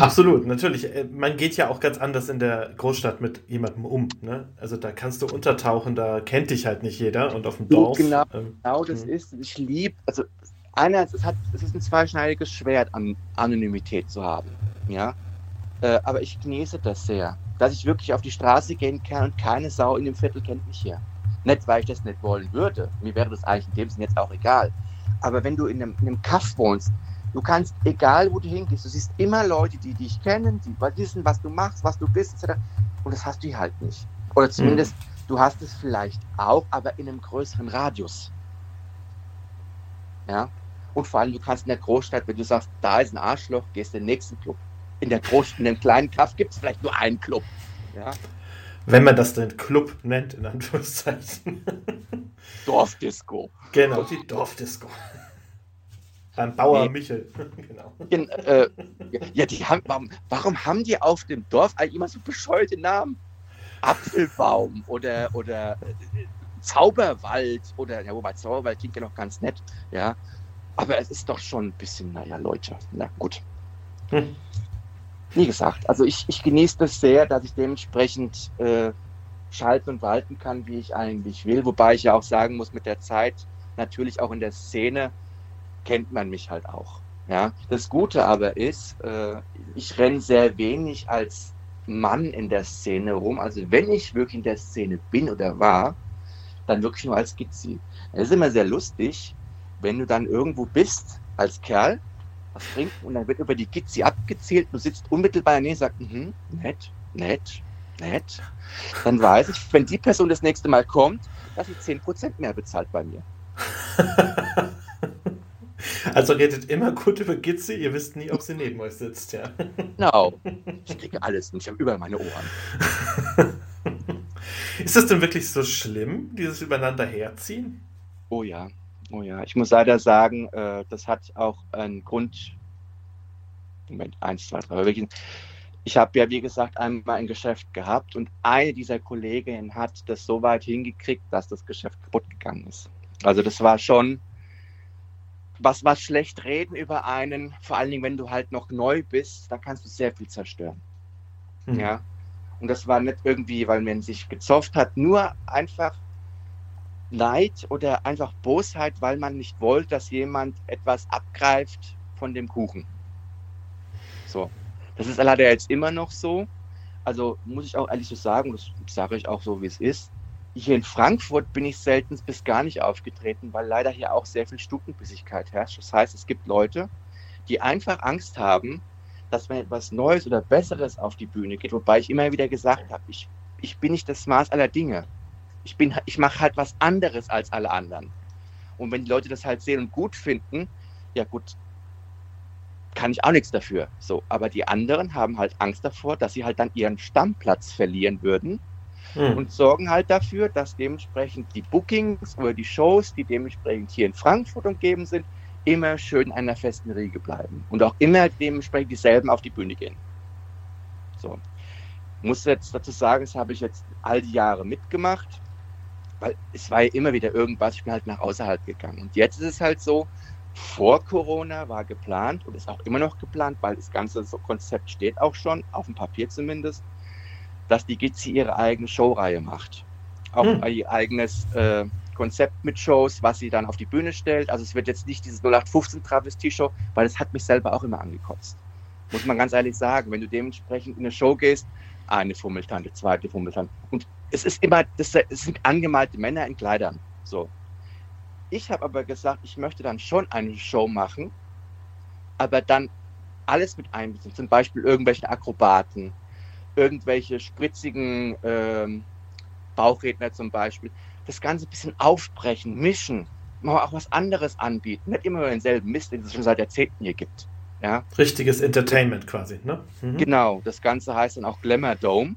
[SPEAKER 1] Absolut, natürlich. Äh, man geht ja auch ganz anders in der Großstadt mit jemandem um. Ne? Also da kannst du untertauchen, da kennt dich halt nicht jeder und auf dem Dorf.
[SPEAKER 2] Genau, ähm, genau das mh. ist. Ich liebe, also einerseits, es, hat, es ist ein zweischneidiges Schwert, an Anonymität zu haben. Ja. Äh, aber ich genieße das sehr. Dass ich wirklich auf die Straße gehen kann und keine Sau in dem Viertel kennt mich hier. Nicht, weil ich das nicht wollen würde. Mir wäre das eigentlich in dem Sinne jetzt auch egal. Aber wenn du in einem, in einem Kaff wohnst, du kannst, egal wo du hingehst, du siehst immer Leute, die dich kennen, die wissen, was du machst, was du bist, etc. Und das hast du hier halt nicht. Oder zumindest, mhm. du hast es vielleicht auch, aber in einem größeren Radius. Ja. Und vor allem, du kannst in der Großstadt, wenn du sagst, da ist ein Arschloch, gehst in den nächsten Club. In der Großstadt, in dem kleinen Kaff gibt es vielleicht nur einen Club. Ja.
[SPEAKER 1] Wenn man das denn Club nennt, in Anführungszeichen. (laughs)
[SPEAKER 2] Dorfdisco.
[SPEAKER 1] Genau, die Dorfdisco. Beim Bauer nee. Michel. (laughs)
[SPEAKER 2] genau. Äh, ja, die haben, warum, warum, haben die auf dem Dorf eigentlich immer so bescheuerte Namen? Apfelbaum oder, oder äh, Zauberwald oder, ja, wobei Zauberwald klingt ja noch ganz nett, ja. Aber es ist doch schon ein bisschen, naja, Leute, na gut. Hm. Wie gesagt, also ich, ich genieße das sehr, dass ich dementsprechend äh, schalten und walten kann, wie ich eigentlich will. Wobei ich ja auch sagen muss, mit der Zeit, natürlich auch in der Szene, kennt man mich halt auch. Ja, das Gute aber ist, äh, ich renne sehr wenig als Mann in der Szene rum. Also wenn ich wirklich in der Szene bin oder war, dann wirklich nur als Gizzi. Es ist immer sehr lustig, wenn du dann irgendwo bist als Kerl, was trinken und dann wird über die Gizzi abgezählt, du sitzt unmittelbar daneben und sagst, mhm, nett, nett, nett, dann weiß ich, wenn die Person das nächste Mal kommt, dass sie 10% mehr bezahlt bei mir. (laughs)
[SPEAKER 1] Also redet immer gut über Gizzi, ihr wisst nie, ob sie neben euch sitzt, ja.
[SPEAKER 2] Genau. (laughs) Ich kriege alles und ich habe überall meine Ohren. (laughs)
[SPEAKER 1] Ist das denn wirklich so schlimm, dieses Übereinander herziehen?
[SPEAKER 2] Oh ja, Oh ja, ich muss leider sagen, äh, das hat auch einen Grund. Moment, eins, zwei, drei. Wirklich, ich habe ja, wie gesagt, einmal ein Geschäft gehabt und eine dieser Kolleginnen hat das so weit hingekriegt, dass das Geschäft kaputt gegangen ist. Also das war schon was, was schlecht reden über einen, vor allen Dingen, wenn du halt noch neu bist, da kannst du sehr viel zerstören. Mhm. Ja. Und das war nicht irgendwie, weil man sich gezofft hat, nur einfach Neid oder einfach Bosheit, weil man nicht wollte, dass jemand etwas abgreift von dem Kuchen. So. Das ist leider jetzt immer noch so. Also muss ich auch ehrlich so sagen, das sage ich auch so, wie es ist. Hier in Frankfurt bin ich selten bis gar nicht aufgetreten, weil leider hier auch sehr viel Stutenbissigkeit herrscht. Das heißt, es gibt Leute, die einfach Angst haben, dass wenn etwas Neues oder Besseres auf die Bühne geht, wobei ich immer wieder gesagt habe, ich, ich bin nicht das Maß aller Dinge. Ich, bin, ich mache halt was anderes als alle anderen. Und wenn die Leute das halt sehen und gut finden, ja gut, kann ich auch nichts dafür. So, aber die anderen haben halt Angst davor, dass sie halt dann ihren Stammplatz verlieren würden hm. und sorgen halt dafür, dass dementsprechend die Bookings oder die Shows, die dementsprechend hier in Frankfurt umgeben sind, immer schön einer festen Riege bleiben und auch immer dementsprechend dieselben auf die Bühne gehen. So. Ich muss jetzt dazu sagen, das habe ich jetzt all die Jahre mitgemacht weil es war ja immer wieder irgendwas, ich bin halt nach außerhalb gegangen. Und jetzt ist es halt so, vor Corona war geplant und ist auch immer noch geplant, weil das ganze Konzept steht auch schon, auf dem Papier zumindest, dass die Gizzi ihre eigene Showreihe macht. Auch hm. ihr eigenes äh, Konzept mit Shows, was sie dann auf die Bühne stellt. Also es wird jetzt nicht dieses 0815 Travestie-Show, weil das hat mich selber auch immer angekotzt. Muss man ganz ehrlich sagen, wenn du dementsprechend in eine Show gehst, eine Fummeltante, zweite Fummeltante. Und es ist immer, das, es sind angemalte Männer in Kleidern. So. Ich habe aber gesagt, ich möchte dann schon eine Show machen, aber dann alles mit einbeziehen. Zum Beispiel irgendwelche Akrobaten, irgendwelche spritzigen ähm, Bauchredner zum Beispiel. Das Ganze ein bisschen aufbrechen, mischen, mal auch was anderes anbieten. Nicht immer denselben Mist, den es schon seit Jahrzehnten hier gibt. Ja?
[SPEAKER 1] Richtiges Entertainment quasi, ne?
[SPEAKER 2] Mhm. Genau, das Ganze heißt dann auch Glamour Dome.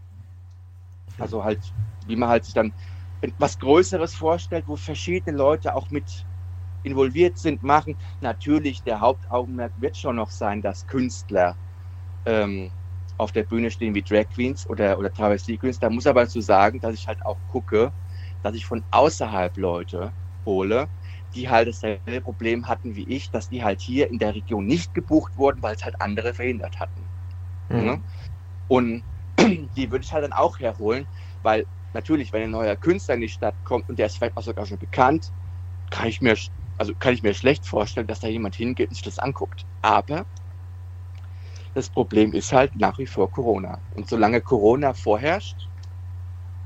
[SPEAKER 2] Also halt, wie man halt sich dann etwas Größeres vorstellt, wo verschiedene Leute auch mit involviert sind, machen. Natürlich, der Hauptaugenmerk wird schon noch sein, dass Künstler ähm, auf der Bühne stehen wie Drag Queens oder, oder Travestie Queens. Da muss aber dazu sagen, dass ich halt auch gucke, dass ich von außerhalb Leute hole, die halt dasselbe Problem hatten wie ich, dass die halt hier in der Region nicht gebucht wurden, weil es halt andere verhindert hatten. Mhm. Ne? Und (clears throat) die würde ich halt dann auch herholen, weil natürlich, wenn ein neuer Künstler in die Stadt kommt und der ist vielleicht auch sogar schon bekannt, kann ich mir, also kann ich mir schlecht vorstellen, dass da jemand hingeht und sich das anguckt. Aber das Problem ist halt nach wie vor Corona. Und solange Corona vorherrscht,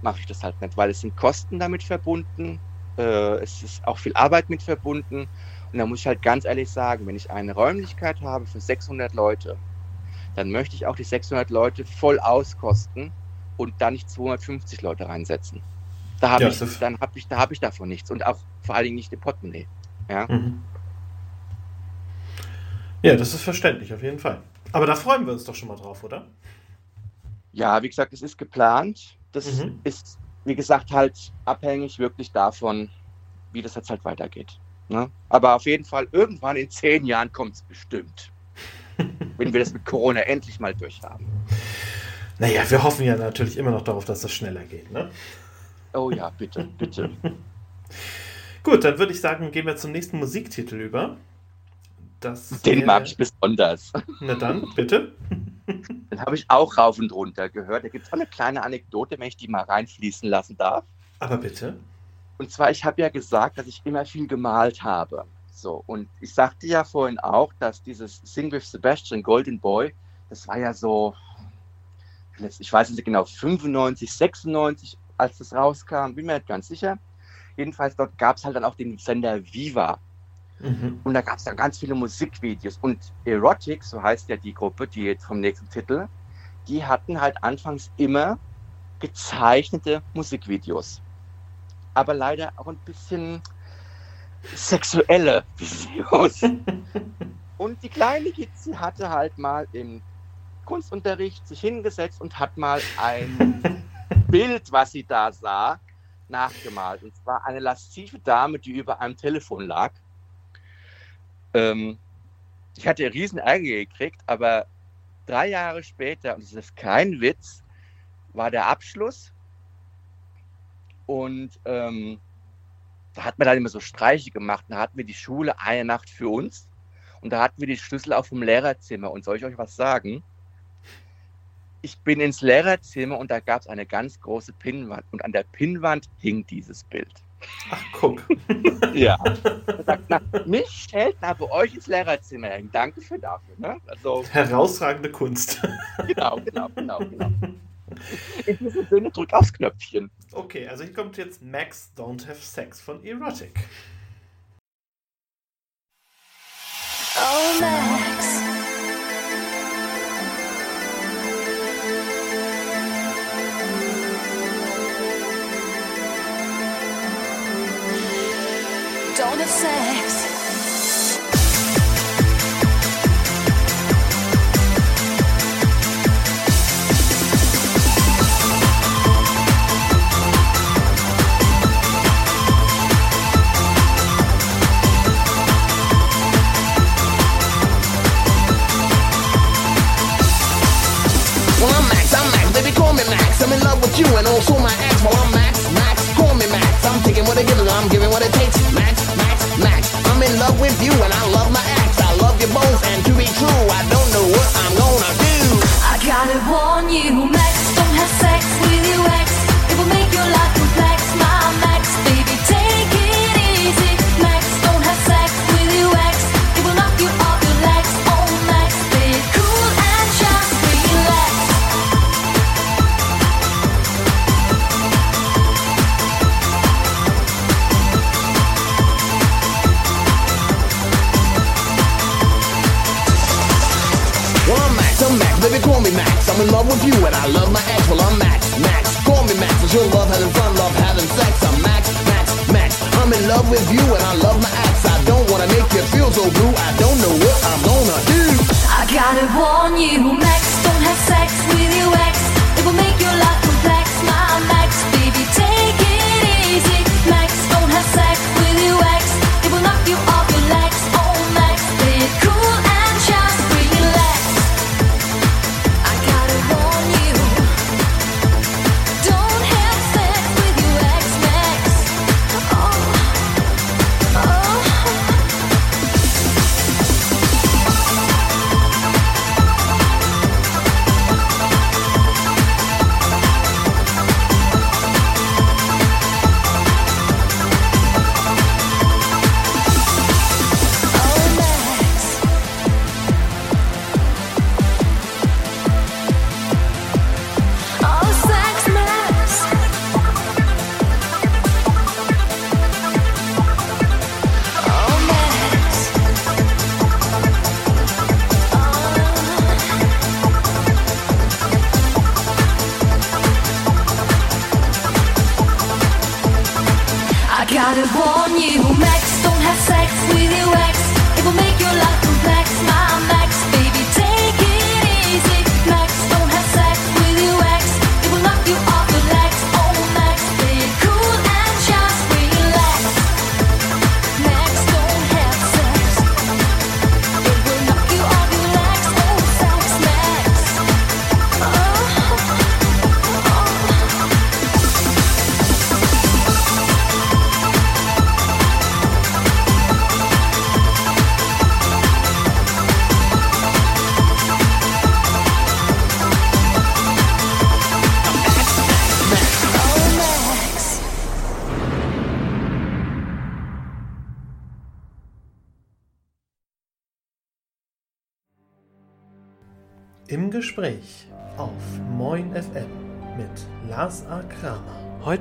[SPEAKER 2] mache ich das halt nicht, weil es sind Kosten damit verbunden, äh, es ist auch viel Arbeit mit verbunden. Und da muss ich halt ganz ehrlich sagen, wenn ich eine Räumlichkeit habe für 600 Leute, dann möchte ich auch die 600 Leute voll auskosten und da nicht 250 Leute reinsetzen. Da habe ja, ich, dann habe ich, da habe ich davon nichts und auch vor allen Dingen nicht im Portemonnaie. Ja? Mhm.
[SPEAKER 1] ja, das ist verständlich, auf jeden Fall. Aber da freuen wir uns doch schon mal drauf, oder?
[SPEAKER 2] Ja, wie gesagt, es ist geplant. Das mhm. ist, wie gesagt, halt abhängig wirklich davon, wie das jetzt halt weitergeht. Ne? Aber auf jeden Fall, irgendwann in zehn Jahren kommt es bestimmt. Wenn wir das mit Corona endlich mal durchhaben.
[SPEAKER 1] Naja, wir hoffen ja natürlich immer noch darauf, dass das schneller geht, ne?
[SPEAKER 2] Oh ja, bitte, bitte. (laughs)
[SPEAKER 1] Gut, dann würde ich sagen, gehen wir zum nächsten Musiktitel über.
[SPEAKER 2] Das Den wäre... mag ich besonders.
[SPEAKER 1] Na dann, bitte. (laughs)
[SPEAKER 2] Den habe ich auch rauf und runter gehört. Da gibt es auch eine kleine Anekdote, wenn ich die mal reinfließen lassen darf.
[SPEAKER 1] Aber bitte.
[SPEAKER 2] Und zwar, ich habe ja gesagt, dass ich immer viel gemalt habe. So, und ich sagte ja vorhin auch, dass dieses Sing with Sebastian, Golden Boy, das war ja so, ich weiß nicht genau, 95, 96, als das rauskam, bin mir nicht ganz sicher. Jedenfalls dort gab es halt dann auch den Sender Viva. Mhm. Und da gab es dann ganz viele Musikvideos. Und Erotic, so heißt ja die Gruppe, die jetzt vom nächsten Titel, die hatten halt anfangs immer gezeichnete Musikvideos. Aber leider auch ein bisschen sexuelle Videos. (laughs) und die kleine Kitzi hatte halt mal im Kunstunterricht sich hingesetzt und hat mal ein (laughs) Bild, was sie da sah, nachgemalt. Und zwar eine laszive Dame, die über einem Telefon lag. Ähm, ich hatte riesen Ärger gekriegt, aber drei Jahre später, und das ist kein Witz, war der Abschluss. Und ähm, da hat man dann immer so Streiche gemacht. Da hatten wir die Schule eine Nacht für uns und da hatten wir die Schlüssel auch vom Lehrerzimmer. Und soll ich euch was sagen? Ich bin ins Lehrerzimmer und da gab es eine ganz große Pinnwand und an der Pinnwand hing dieses Bild.
[SPEAKER 1] Ach, guck. (laughs)
[SPEAKER 2] ja. (laughs) Sagt, na, mich stellt aber euch ins Lehrerzimmer hängen. Danke für dafür. Ne?
[SPEAKER 1] Also, Herausragende Kunst.
[SPEAKER 2] genau, genau, genau, genau. (laughs) In diesem Sinne, drück aufs Knöpfchen.
[SPEAKER 1] Okay, also hier kommt jetzt Max Don't Have Sex von Erotic. Oh, Max. Don't have sex. With you and also my ex. Well, I'm Max, Max, call me Max. I'm taking what I give, I'm giving what it takes. Max, Max, Max. I'm in love with you and I love my ex. I love you both, and to be true, I don't know what I'm gonna do. I gotta warn you, Max, I'm in love with you and I love my ex. Well, I'm Max, Max. Call me Max. It's your love having fun, love having sex. I'm Max, Max, Max. I'm in love with you and I love my ex. I don't wanna make you feel so blue. I don't know what I'm gonna do. I gotta warn you, Max. Don't have sex with your ex.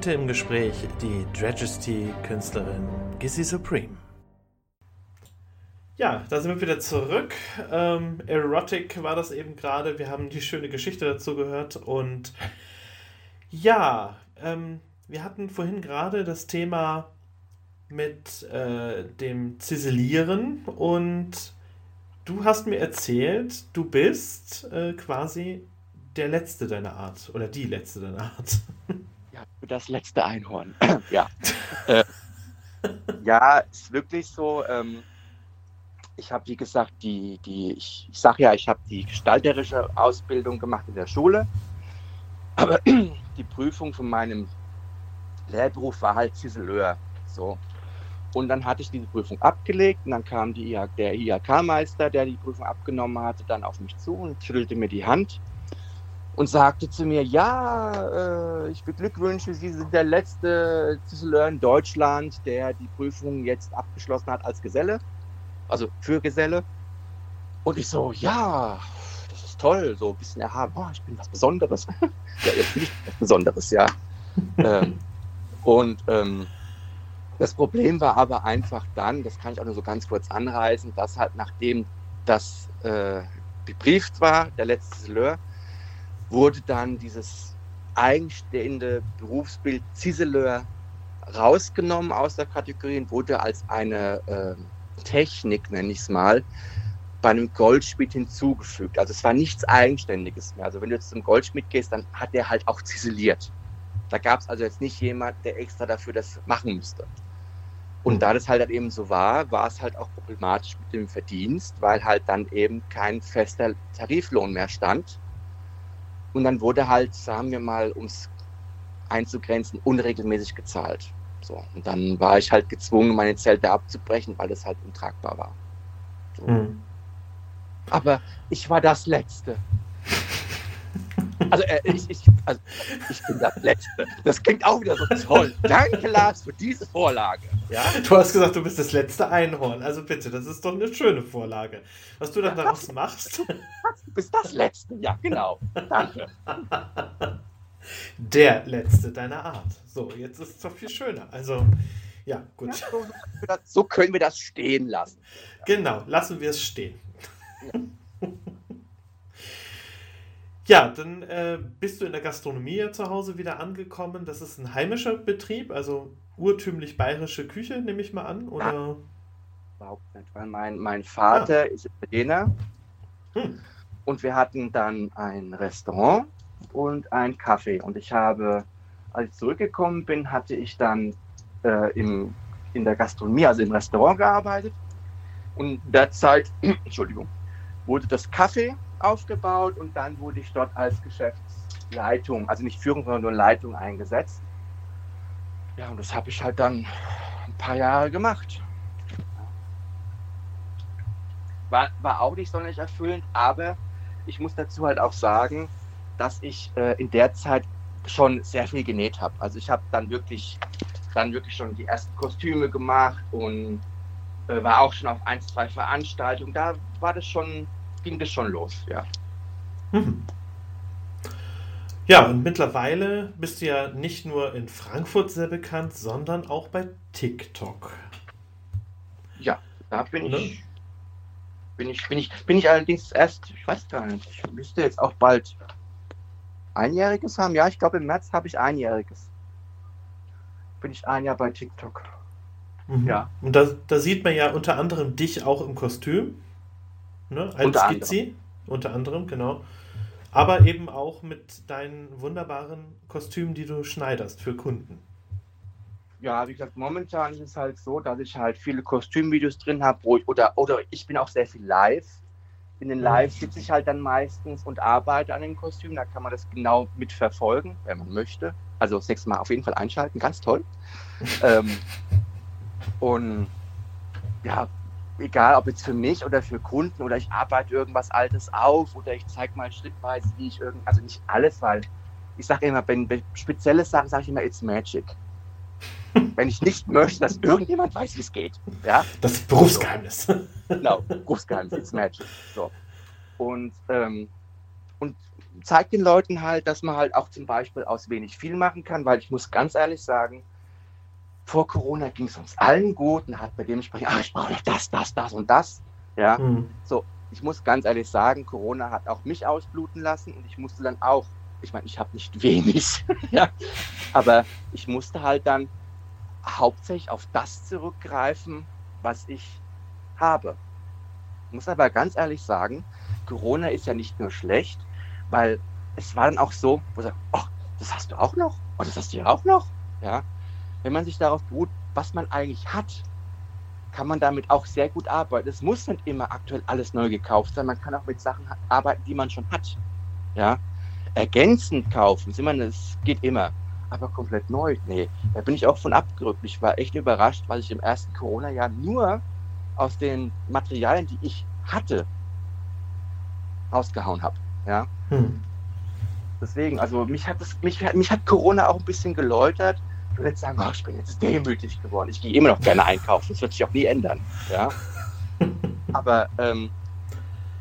[SPEAKER 1] Heute im Gespräch die Dragesty-Künstlerin Gizzy Supreme. Ja, da sind wir wieder zurück. Ähm, Erotic war das eben gerade. Wir haben die schöne Geschichte dazu gehört. Und ja, ähm, wir hatten vorhin gerade das Thema mit äh, dem Ziselieren und du hast mir erzählt, du bist äh, quasi der Letzte deiner Art oder die Letzte deiner Art. (laughs)
[SPEAKER 2] Ja, das letzte Einhorn. (clears throat) ja. (laughs) äh, ja, ist wirklich so. Ähm, ich habe, wie gesagt, die, die ich, ich sage ja, ich habe die gestalterische Ausbildung gemacht in der Schule. Aber (clears throat) die Prüfung von meinem Lehrberuf war halt Ziseleur. So. Und dann hatte ich diese Prüfung abgelegt und dann kam die, der IHK-Meister, der die Prüfung abgenommen hatte, dann auf mich zu und schüttelte mir die Hand und sagte zu mir, ja, äh, ich beglückwünsche Sie, sind der letzte Ziseleur in Deutschland, der die Prüfung jetzt abgeschlossen hat als Geselle, also für Geselle. Und ich so, ja, das ist toll, so ein bisschen erhaben, oh, ich bin was Besonderes. (laughs) ja, jetzt bin ich was Besonderes, ja. (laughs) ähm, und ähm, das Problem war aber einfach dann, das kann ich auch nur so ganz kurz anreißen, dass halt nachdem das äh, gebrieft war, der letzte Zelleur, wurde dann dieses eigenstehende Berufsbild Ziseleur rausgenommen aus der Kategorie und wurde als eine äh, Technik, nenne ich es mal, bei einem Goldschmied hinzugefügt. Also es war nichts Eigenständiges mehr. Also wenn du jetzt zum Goldschmied gehst, dann hat der halt auch ziseliert. Da gab es also jetzt nicht jemand, der extra dafür das machen müsste. Und da das halt, halt eben so war, war es halt auch problematisch mit dem Verdienst, weil halt dann eben kein fester Tariflohn mehr stand. Und dann wurde halt, sagen wir mal, um es einzugrenzen, unregelmäßig gezahlt. So. Und dann war ich halt gezwungen, meine Zelte abzubrechen, weil es halt untragbar war. So. Mhm. Aber ich war das Letzte. Also, äh, ich, ich, also, ich bin das Letzte. Das klingt auch wieder so toll. Danke, Lars, für diese Vorlage.
[SPEAKER 1] Ja? Du hast gesagt, du bist das letzte Einhorn. Also bitte, das ist doch eine schöne Vorlage. Was du dann ja, daraus machst.
[SPEAKER 2] Du bist das Letzte, ja, genau. Danke.
[SPEAKER 1] Der Letzte deiner Art. So, jetzt ist es doch viel schöner. Also, ja, gut. Ja,
[SPEAKER 2] so, so, können wir das stehen lassen.
[SPEAKER 1] Genau, lassen wir es stehen. Ja. Ja, dann äh, bist du in der Gastronomie ja zu Hause wieder angekommen. Das ist ein heimischer Betrieb, also urtümlich bayerische Küche, nehme ich mal an, oder? Ja,
[SPEAKER 2] überhaupt nicht, weil mein, mein Vater ah. ist Italiener hm. und wir hatten dann ein Restaurant und ein Kaffee. Und ich habe, als ich zurückgekommen bin, hatte ich dann äh, im, in der Gastronomie, also im Restaurant gearbeitet. Und derzeit, (clears throat) Entschuldigung, wurde das Kaffee aufgebaut und dann wurde ich dort als Geschäftsleitung, also nicht Führung, sondern nur Leitung eingesetzt. Ja, und das habe ich halt dann ein paar Jahre gemacht. War, war auch nicht sonderlich erfüllend, aber ich muss dazu halt auch sagen, dass ich äh, in der Zeit schon sehr viel genäht habe. Also ich habe dann wirklich, dann wirklich schon die ersten Kostüme gemacht und äh, war auch schon auf ein, zwei Veranstaltungen. Da war das schon ging das schon los, ja. Mhm.
[SPEAKER 1] Ja, und mittlerweile bist du ja nicht nur in Frankfurt sehr bekannt, sondern auch bei TikTok.
[SPEAKER 2] Ja, da bin ne? ich. Bin ich, bin ich, bin ich allerdings erst, ich weiß gar nicht, ich müsste jetzt auch bald einjähriges haben. Ja, ich glaube im März habe ich einjähriges. Bin ich ein Jahr bei TikTok.
[SPEAKER 1] Mhm. Ja. Und da, da sieht man ja unter anderem dich auch im Kostüm ne? als unter Skizzi, anderem. unter anderem, genau. Aber eben auch mit deinen wunderbaren Kostümen, die du schneiderst für Kunden.
[SPEAKER 2] Ja, wie gesagt, momentan ist es halt so, dass ich halt viele Kostümvideos drin habe, oder, oder ich bin auch sehr viel live. In den Live sitze ich halt dann meistens und arbeite an den Kostümen. Da kann man das genau mitverfolgen, wenn man möchte. Also das nächste Mal auf jeden Fall einschalten, ganz toll. (laughs) ähm, und ja, egal ob jetzt für mich oder für Kunden oder ich arbeite irgendwas Altes auf oder ich zeige mal schrittweise, wie ich irgend, also nicht alles, weil ich sage immer, wenn, wenn spezielle Sachen sage ich immer, it's magic. (laughs) wenn ich nicht möchte, dass irgendjemand weiß, wie es geht. Ja?
[SPEAKER 1] Das ist Berufsgeheimnis.
[SPEAKER 2] Genau, Berufsgeheimnis, it's magic. So. Und ähm, und zeigt den Leuten halt, dass man halt auch zum Beispiel aus wenig viel machen kann, weil ich muss ganz ehrlich sagen, vor Corona ging es uns allen gut und hat bei dem sprechen, ach, ich brauche das, das, das und das. Ja, mhm. so, ich muss ganz ehrlich sagen, Corona hat auch mich ausbluten lassen und ich musste dann auch, ich meine, ich habe nicht wenig, (laughs) ja, aber ich musste halt dann hauptsächlich auf das zurückgreifen, was ich habe. Ich muss aber ganz ehrlich sagen, Corona ist ja nicht nur schlecht, weil es war dann auch so, wo ich sage, oh, das hast du auch noch und das hast du ja auch noch. Ja? Wenn man sich darauf beruht, was man eigentlich hat, kann man damit auch sehr gut arbeiten. Es muss nicht immer aktuell alles neu gekauft sein. Man kann auch mit Sachen arbeiten, die man schon hat. Ja? Ergänzend kaufen, es geht immer. Aber komplett neu, nee, da bin ich auch von abgerückt. Ich war echt überrascht, weil ich im ersten Corona-Jahr nur aus den Materialien, die ich hatte, rausgehauen habe. Ja? Hm. Deswegen, also mich hat, das, mich, mich hat Corona auch ein bisschen geläutert. Ich würde jetzt sagen, ich bin jetzt demütig geworden. Ich gehe immer noch gerne einkaufen. Das wird sich auch nie ändern. Ja? (laughs) Aber ähm,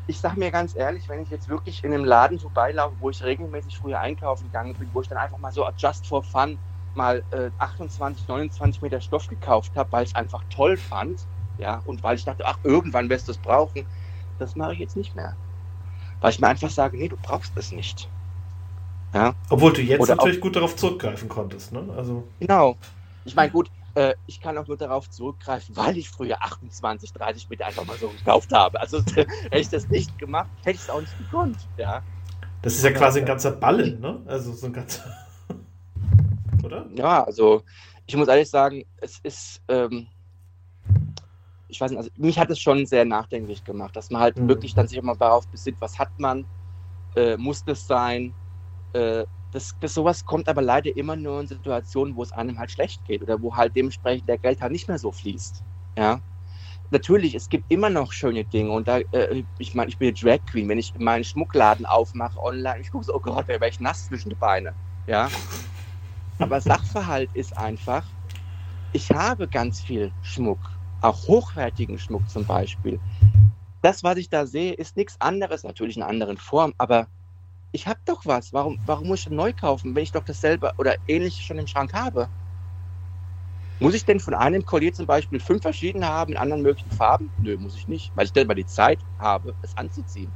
[SPEAKER 2] ich sage mir ganz ehrlich, wenn ich jetzt wirklich in einem Laden vorbeilaufe, wo ich regelmäßig früher einkaufen gegangen bin, wo ich dann einfach mal so just for fun mal äh, 28, 29 Meter Stoff gekauft habe, weil ich es einfach toll fand, ja, und weil ich dachte, ach, irgendwann wirst du es brauchen, das mache ich jetzt nicht mehr. Weil ich mir einfach sage, nee, du brauchst es nicht.
[SPEAKER 1] Ja? Obwohl du jetzt Oder natürlich gut darauf zurückgreifen konntest, ne? Also...
[SPEAKER 2] Genau. Ich meine, gut, äh, ich kann auch nur darauf zurückgreifen, weil ich früher 28, 30 Meter einfach mal so gekauft habe. Also (laughs) hätte ich das nicht gemacht, hätte ich es auch nicht gekonnt. Ja.
[SPEAKER 1] Das ist ja quasi ein ganzer Ballen, ne? Also so ein ganzer. (laughs)
[SPEAKER 2] Oder? Ja, also ich muss ehrlich sagen, es ist. Ähm, ich weiß nicht, also mich hat es schon sehr nachdenklich gemacht, dass man halt mhm. wirklich dann sich immer darauf besinnt, was hat man, äh, muss das sein, äh, das, das sowas kommt aber leider immer nur in Situationen, wo es einem halt schlecht geht oder wo halt dementsprechend der Geld halt nicht mehr so fließt. Ja. Natürlich, es gibt immer noch schöne Dinge und da, äh, ich meine, ich bin Drag Queen, wenn ich meinen Schmuckladen aufmache online, ich gucke so, oh Gott, da wäre ich nass zwischen die Beine. Ja. Aber Sachverhalt ist einfach, ich habe ganz viel Schmuck, auch hochwertigen Schmuck zum Beispiel. Das, was ich da sehe, ist nichts anderes, natürlich in einer anderen Form, aber ich habe doch was. Warum, warum muss ich neu kaufen, wenn ich doch dasselbe oder ähnliches schon im Schrank habe? Muss ich denn von einem Collier zum Beispiel fünf verschiedene haben in anderen möglichen Farben? Nö, muss ich nicht, weil ich dann mal die Zeit habe, es anzuziehen.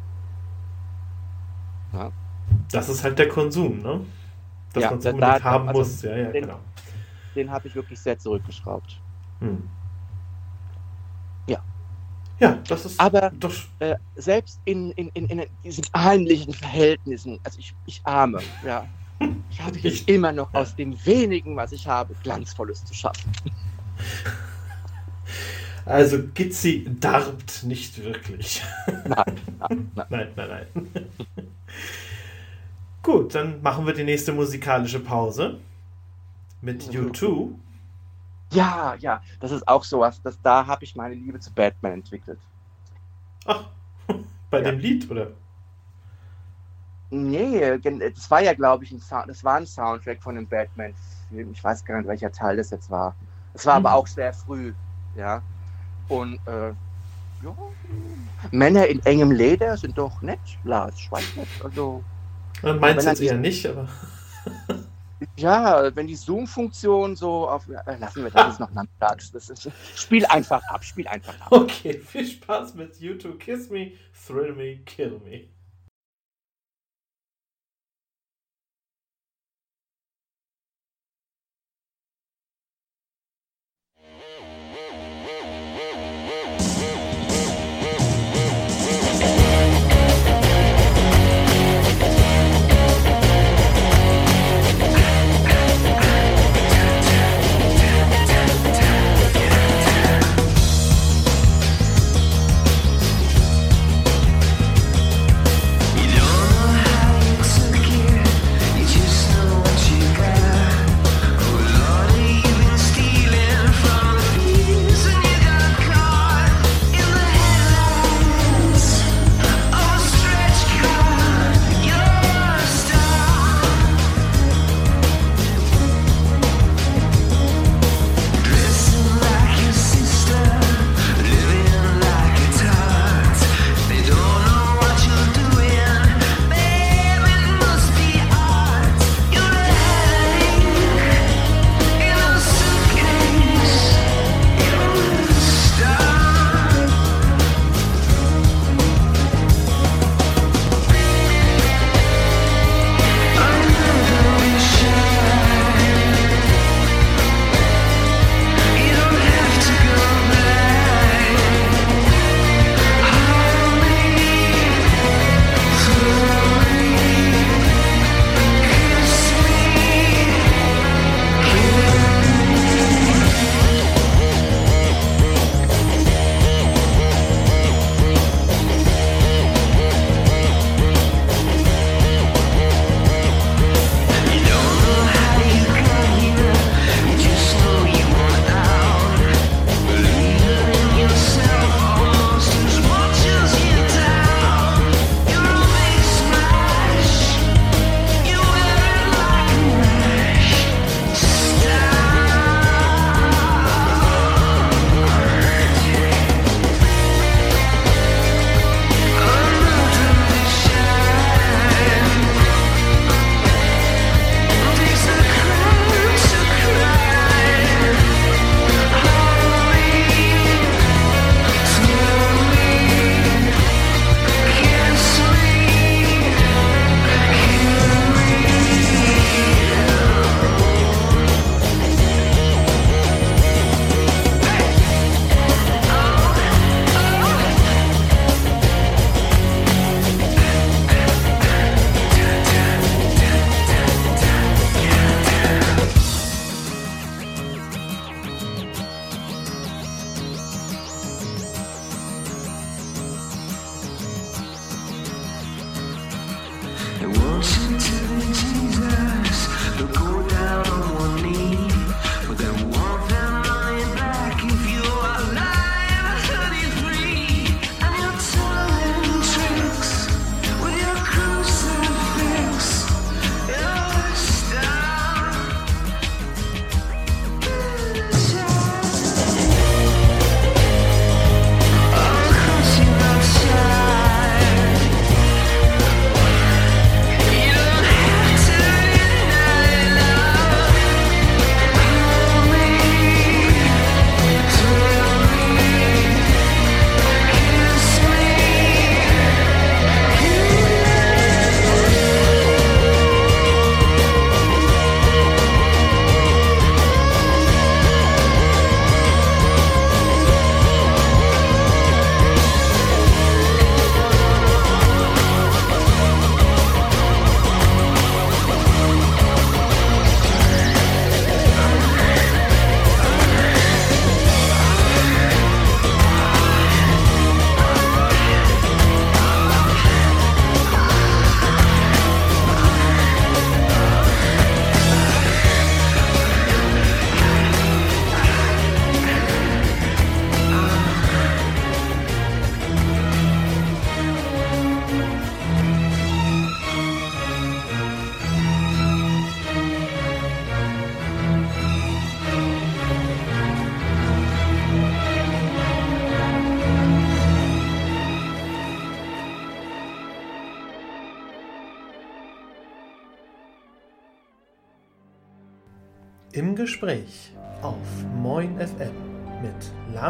[SPEAKER 1] Ja. Das ist halt der Konsum, ne? Dass ja, man es unbedingt haben also muss. Ja, ja,
[SPEAKER 2] den, genau. Den habe ich wirklich sehr zurückgeschraubt. Hm.
[SPEAKER 1] Ja, das ist.
[SPEAKER 2] Aber das äh, selbst in, in, in, in, diesen heimlichen Verhältnissen, also ich, ich arme, ja, ich habe jetzt immer noch aus dem wenigen, was ich habe, Glanzvolles zu schaffen.
[SPEAKER 1] Also Gizzi darbt nicht wirklich.
[SPEAKER 2] Nein, nein,
[SPEAKER 1] nein. (laughs) nein, nein, nein. Gut, dann machen wir die nächste musikalische Pause mit U2.
[SPEAKER 2] Ja, ja, das ist auch sowas. Das, da habe ich meine Liebe zu Batman entwickelt.
[SPEAKER 1] Ach, (laughs) bei ja. dem Lied, oder?
[SPEAKER 2] Nee, das war ja, glaube ich, ein, Sound, das war ein Soundtrack von dem Batman-Film. Ich weiß gar nicht, welcher Teil das jetzt war. Es war mhm. aber auch sehr früh, ja. Und äh, ja, Männer in engem Leder sind doch nett, Lars, ich weiß nicht. Also,
[SPEAKER 1] Man meint es jetzt eher nicht, aber. (laughs)
[SPEAKER 2] Ja, wenn die Zoom-Funktion so auf. Äh, lassen wir das noch nachmittags. Spiel einfach ab, spiel einfach ab.
[SPEAKER 1] Okay, viel Spaß mit YouTube. Kiss me, thrill me, kill me.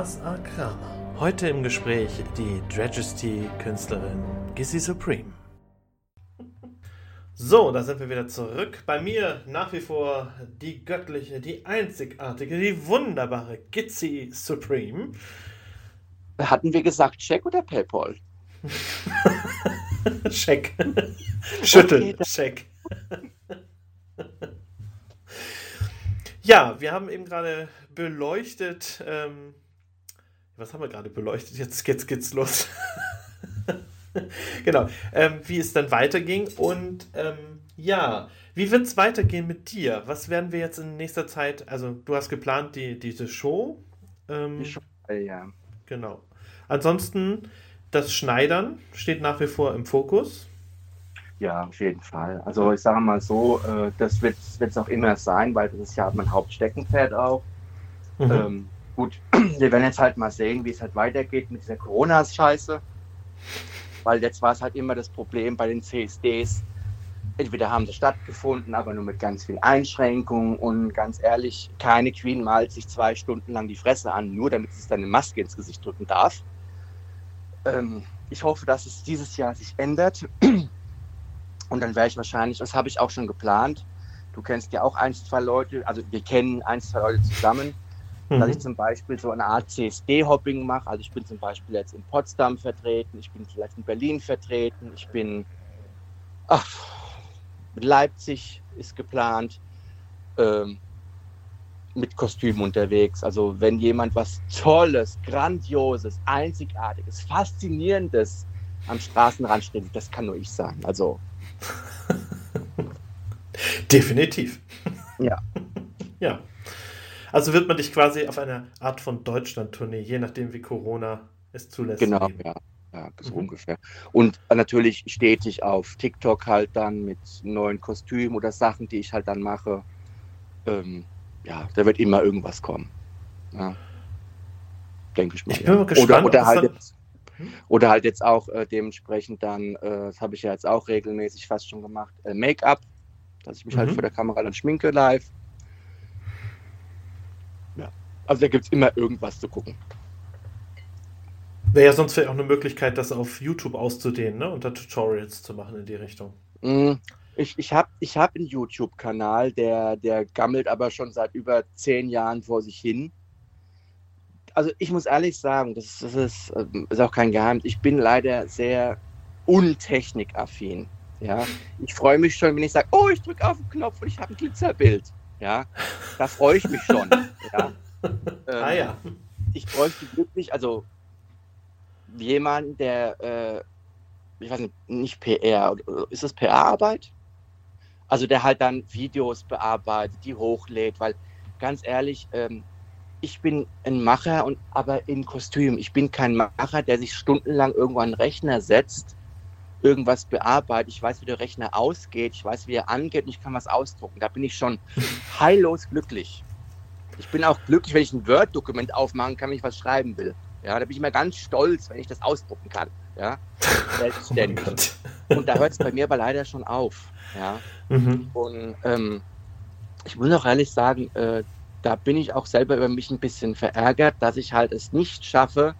[SPEAKER 1] Lars A. Kramer. Heute im Gespräch die Dragesty-Künstlerin Gissy Supreme. So, da sind wir wieder zurück. Bei mir nach wie vor die göttliche, die einzigartige, die wunderbare Gitsy Supreme.
[SPEAKER 2] Hatten wir gesagt Check oder PayPal? (laughs)
[SPEAKER 1] Check. Schüttel. Okay, Check. ja, wir haben eben gerade beleuchtet. Ähm, was haben wir gerade beleuchtet? Jetzt, jetzt geht's los. (laughs) genau. Ähm, wie es dann weiterging und ähm, ja, wie wird es weitergehen mit dir? Was werden wir jetzt in nächster Zeit? Also, du hast geplant, die, diese Show.
[SPEAKER 2] Ähm, die Show, ja.
[SPEAKER 1] Genau. Ansonsten, das Schneidern steht nach wie vor im Fokus.
[SPEAKER 2] Ja, auf jeden Fall. Also ich sage mal so, äh, das wird es auch immer sein, weil das ist ja mein Hauptsteckenpferd auch. Mhm. Ähm, gut, (clears throat) wir werden jetzt halt mal sehen, wie es halt weitergeht mit dieser Corona-Scheiße. Weil jetzt war es halt immer das Problem bei den CSDs. Entweder haben sie stattgefunden, aber nur mit ganz viel Einschränkungen und ganz ehrlich, keine Queen malt sich zwei Stunden lang die Fresse an, nur damit sie dann eine Maske ins Gesicht drücken darf. Ähm, ich hoffe, dass es dieses Jahr sich ändert. (clears throat) Und dann werde ich wahrscheinlich, das habe ich auch schon geplant. Du kennst ja auch ein, zwei Leute, also wir kennen ein, zwei Leute zusammen, mhm. dass ich zum Beispiel so eine Art CSD-Hopping mache. Also ich bin zum Beispiel jetzt in Potsdam vertreten, ich bin vielleicht in Berlin vertreten, ich bin ach, Leipzig ist geplant, ähm, mit Kostüm unterwegs. Also wenn jemand was Tolles, Grandioses, Einzigartiges, Faszinierendes am Straßenrand steht, das kann nur ich sein. Also (laughs)
[SPEAKER 1] Definitiv.
[SPEAKER 2] Ja.
[SPEAKER 1] ja. Also wird man dich quasi auf einer Art von Deutschland-Tournee, je nachdem wie Corona es zulässt.
[SPEAKER 2] Genau, ja. Ja, so mhm. ungefähr. Und natürlich stetig auf TikTok halt dann mit neuen Kostümen oder Sachen, die ich halt dann mache. Ähm, ja, da wird immer irgendwas kommen. Ja. Denke ich mal.
[SPEAKER 1] Ich bin ja. mal gespannt,
[SPEAKER 2] oder, oder halt jetzt, hm? Oder halt jetzt auch äh, dementsprechend dann, äh, das habe ich ja jetzt auch regelmäßig fast schon gemacht, äh, Make-up, dass ich mich halt mhm. halt vor der Kamera dann schminke live. Also da gibt es immer irgendwas zu gucken.
[SPEAKER 1] Wäre ja sonst vielleicht auch eine Möglichkeit, das auf YouTube auszudehnen ne? und da Tutorials zu machen in die Richtung.
[SPEAKER 2] Mm, ich ich habe ich hab einen YouTube-Kanal, der, der gammelt aber schon seit über zehn Jahren vor sich hin also ich muss ehrlich sagen, das, das ist, ähm, ist, auch kein Geheimnis. Ich bin leider sehr untechnikaffin. Ja, ich freue mich schon, wenn ich sage, oh, ich drücke auf den Knopf und ich habe ein Glitzerbild. Ja, da freue ich mich schon. ja. (laughs)
[SPEAKER 1] Ähm, ah ja.
[SPEAKER 2] Ich bräuchte wirklich, also jemand, der, äh, ich weiß nicht, nicht PR, ist das PR-Arbeit? Also der halt dann Videos bearbeitet, die hochlädt, weil ganz ehrlich, ähm, ich bin ein Macher und aber in Kostüm. Ich bin kein Macher, der sich stundenlang irgendwo an den Rechner setzt, irgendwas bearbeitet. Ich weiß, wie der Rechner ausgeht, ich weiß, wie er angeht und ich kann was ausdrucken. Da bin ich schon (laughs) heillos glücklich. Ich bin auch glücklich, wenn ich ein Word-Dokument aufmachen kann, wenn ich was schreiben will. Ja, da bin ich immer ganz stolz, wenn ich das ausdrucken kann. Ja, (laughs) selbstständig. oh und da hört es bei mir aber leider schon auf. Ja, mhm. und ähm, ich muss auch ehrlich sagen, äh, da bin ich auch selber über mich ein bisschen verärgert, dass ich halt es nicht schaffe,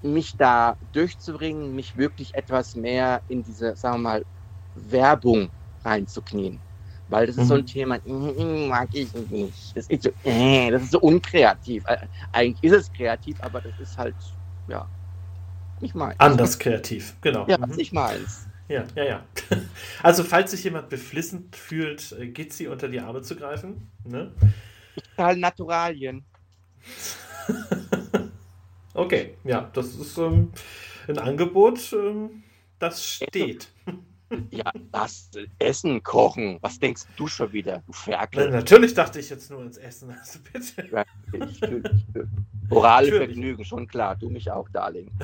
[SPEAKER 2] mich da durchzubringen, mich wirklich etwas mehr in diese, sagen wir mal, Werbung reinzuknien. Weil das ist so ein mhm. Thema, (laughs) mag ich nicht. Das ist so, äh, das ist so unkreativ. Äh, eigentlich ist es kreativ, aber das ist halt, ja,
[SPEAKER 1] nicht meins. Anders kreativ, genau.
[SPEAKER 2] Ja, mhm. nicht meins.
[SPEAKER 1] Ja, ja, ja. (laughs) Also, falls sich jemand beflissen fühlt, äh, geht sie unter die Arme zu greifen. Ne?
[SPEAKER 2] Ich zahle Naturalien. (laughs)
[SPEAKER 1] okay, ja, das ist ähm, ein Angebot, ähm, das steht.
[SPEAKER 2] Ja, das Essen kochen. Was denkst du schon wieder, du Ferkel?
[SPEAKER 1] Na, natürlich dachte ich jetzt nur ans Essen. Also bitte. Ja,
[SPEAKER 2] ich, ich, ich, Orale natürlich. Vergnügen, schon klar. Du mich auch, Darling. (laughs)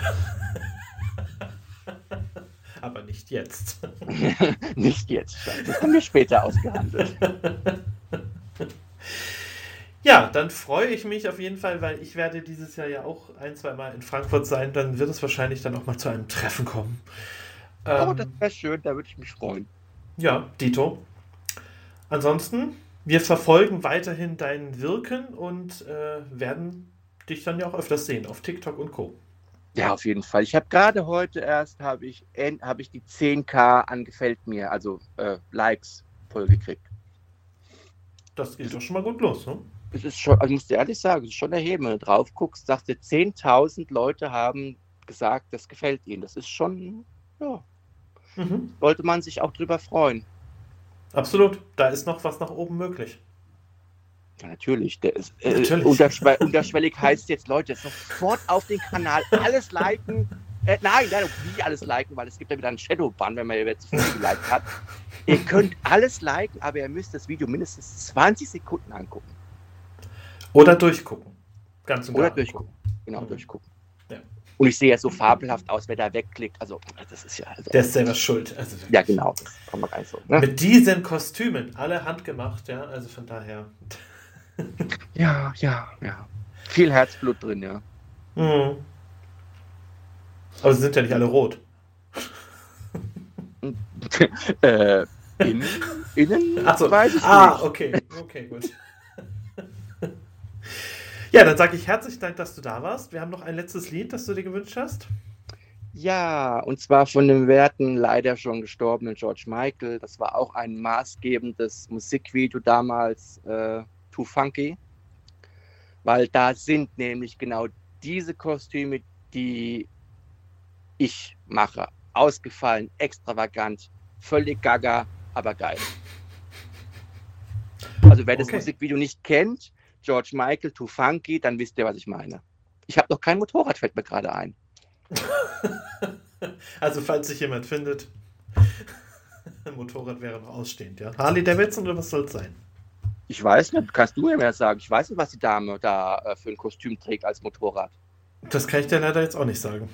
[SPEAKER 1] Aber nicht jetzt. (laughs)
[SPEAKER 2] nicht jetzt. Das haben wir später ausgehandelt. (laughs)
[SPEAKER 1] Ja, dann freue ich mich auf jeden Fall, weil ich werde dieses Jahr ja auch ein, zwei Mal in Frankfurt sein. Dann wird es wahrscheinlich dann auch mal zu einem Treffen kommen.
[SPEAKER 2] Oh, ähm, das wäre schön, da würde ich mich freuen.
[SPEAKER 1] Ja, Dito. Ansonsten, wir verfolgen weiterhin dein Wirken und äh, werden dich dann ja auch öfters sehen auf TikTok und Co.
[SPEAKER 2] Ja, auf jeden Fall. Ich habe gerade heute erst habe ich, hab ich die 10k angefällt mir, also äh, Likes voll gekriegt.
[SPEAKER 1] Das geht doch schon mal gut los, ne?
[SPEAKER 2] Es ist schon, also ich muss dir ehrlich sagen, es ist schon erheben. Wenn du drauf guckst, sagst du, 10.000 Leute haben gesagt, das gefällt ihnen. Das ist schon, ja, mhm. sollte man sich auch drüber freuen.
[SPEAKER 1] Absolut, da ist noch was nach oben möglich.
[SPEAKER 2] Ja, natürlich. Der ist, äh, natürlich. Unterschw (laughs) unterschwellig heißt jetzt, Leute, sofort auf den Kanal alles liken. Äh, nein, nein, wie alles liken, weil es gibt ja wieder einen Shadow-Ban, wenn man jetzt viel geliked hat. ihr könnt alles liken, aber ihr müsst das Video mindestens 20 Sekunden angucken.
[SPEAKER 1] Oder durchgucken.
[SPEAKER 2] Ganz und Oder durchgucken. Genau, mhm. durchgucken. Und ich sehe ja so fabelhaft aus, wer da wegklickt. Also, das ist ja. Also,
[SPEAKER 1] Der ist selber schuld. Also,
[SPEAKER 2] ja, genau. Das kann man gar nicht so.
[SPEAKER 1] Ne? Mit diesen Kostümen, alle handgemacht, ja. Also von daher. (laughs)
[SPEAKER 2] ja, ja, ja. Viel Herzblut drin, ja. Mhm.
[SPEAKER 1] Aber sie sind ja nicht alle rot. (laughs)
[SPEAKER 2] äh, innen, innen
[SPEAKER 1] Achso. weiß ich ah, nicht. okay. Okay, gut. Ja, dann sage ich herzlichen Dank, dass du da warst. Wir haben noch ein letztes Lied, das du dir gewünscht hast.
[SPEAKER 2] Ja, und zwar von dem werten, leider schon gestorbenen George Michael. Das war auch ein maßgebendes Musikvideo damals. Äh, Too Funky, weil da sind nämlich genau diese Kostüme, die ich mache. Ausgefallen, extravagant, völlig gaga, aber geil. Also wer das okay. Musikvideo nicht kennt, George Michael, Too Funky, dann wisst ihr, was ich meine. Ich habe noch kein Motorrad, fällt mir gerade ein. (laughs)
[SPEAKER 1] also falls sich jemand findet, ein (laughs) Motorrad wäre noch ausstehend, ja. Harley Davidson oder was soll es sein?
[SPEAKER 2] Ich weiß nicht, kannst du mir mehr sagen. Ich weiß nicht, was die Dame da äh, für ein Kostüm trägt als Motorrad.
[SPEAKER 1] Das kann ich dir leider jetzt auch nicht sagen.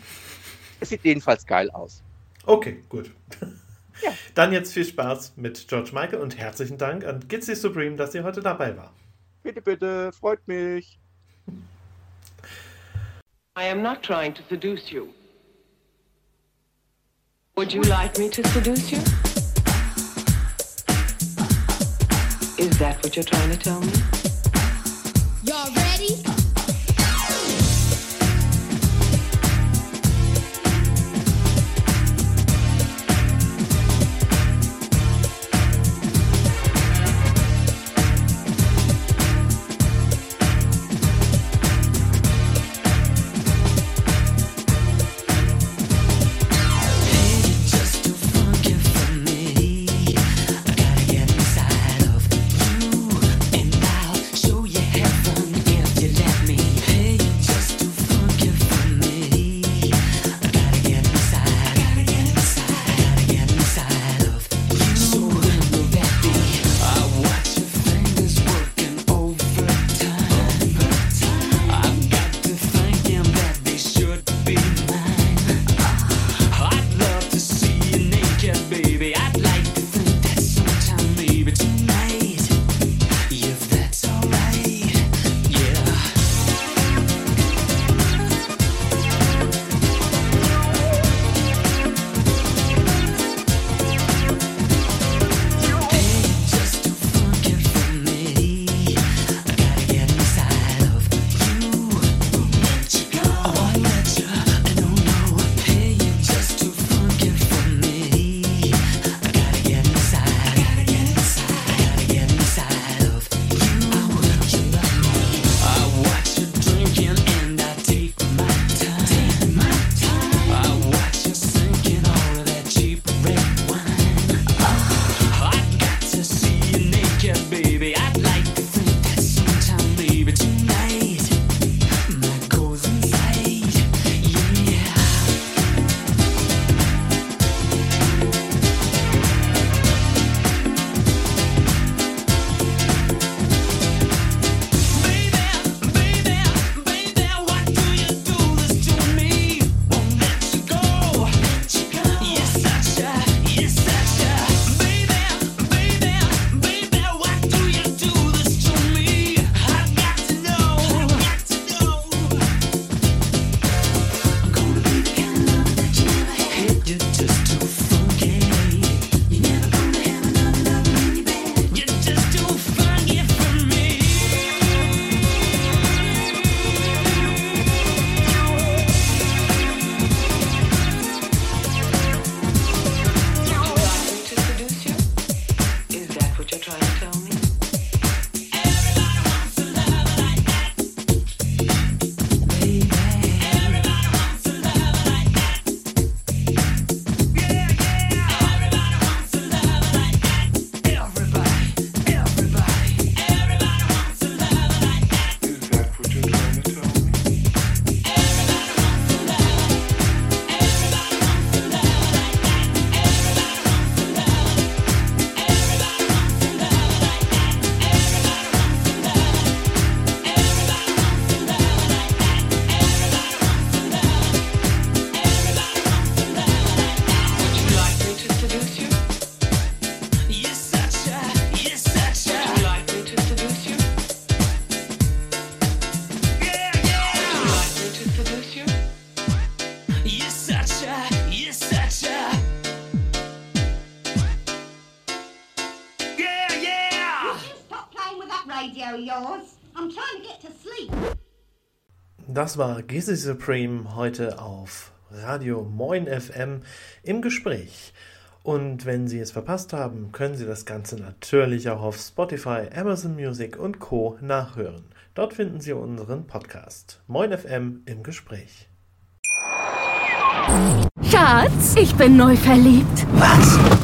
[SPEAKER 2] Es sieht jedenfalls geil aus.
[SPEAKER 1] Okay, gut. Ja. Dann jetzt viel Spaß mit George Michael und herzlichen Dank an Gitzy Supreme, dass sie heute dabei war.
[SPEAKER 2] Bitte, bitte, freut mich.
[SPEAKER 4] I am not trying to seduce you. Would you like me to seduce you? Is that what you're trying to tell me? Y'all ready?
[SPEAKER 1] Das war Gizzy Supreme heute auf Radio Moin FM im Gespräch. Und wenn Sie es verpasst haben, können Sie das Ganze natürlich auch auf Spotify, Amazon Music und Co. nachhören. Dort finden Sie unseren Podcast Moin FM im Gespräch.
[SPEAKER 5] Schatz, ich bin neu verliebt.
[SPEAKER 6] Was?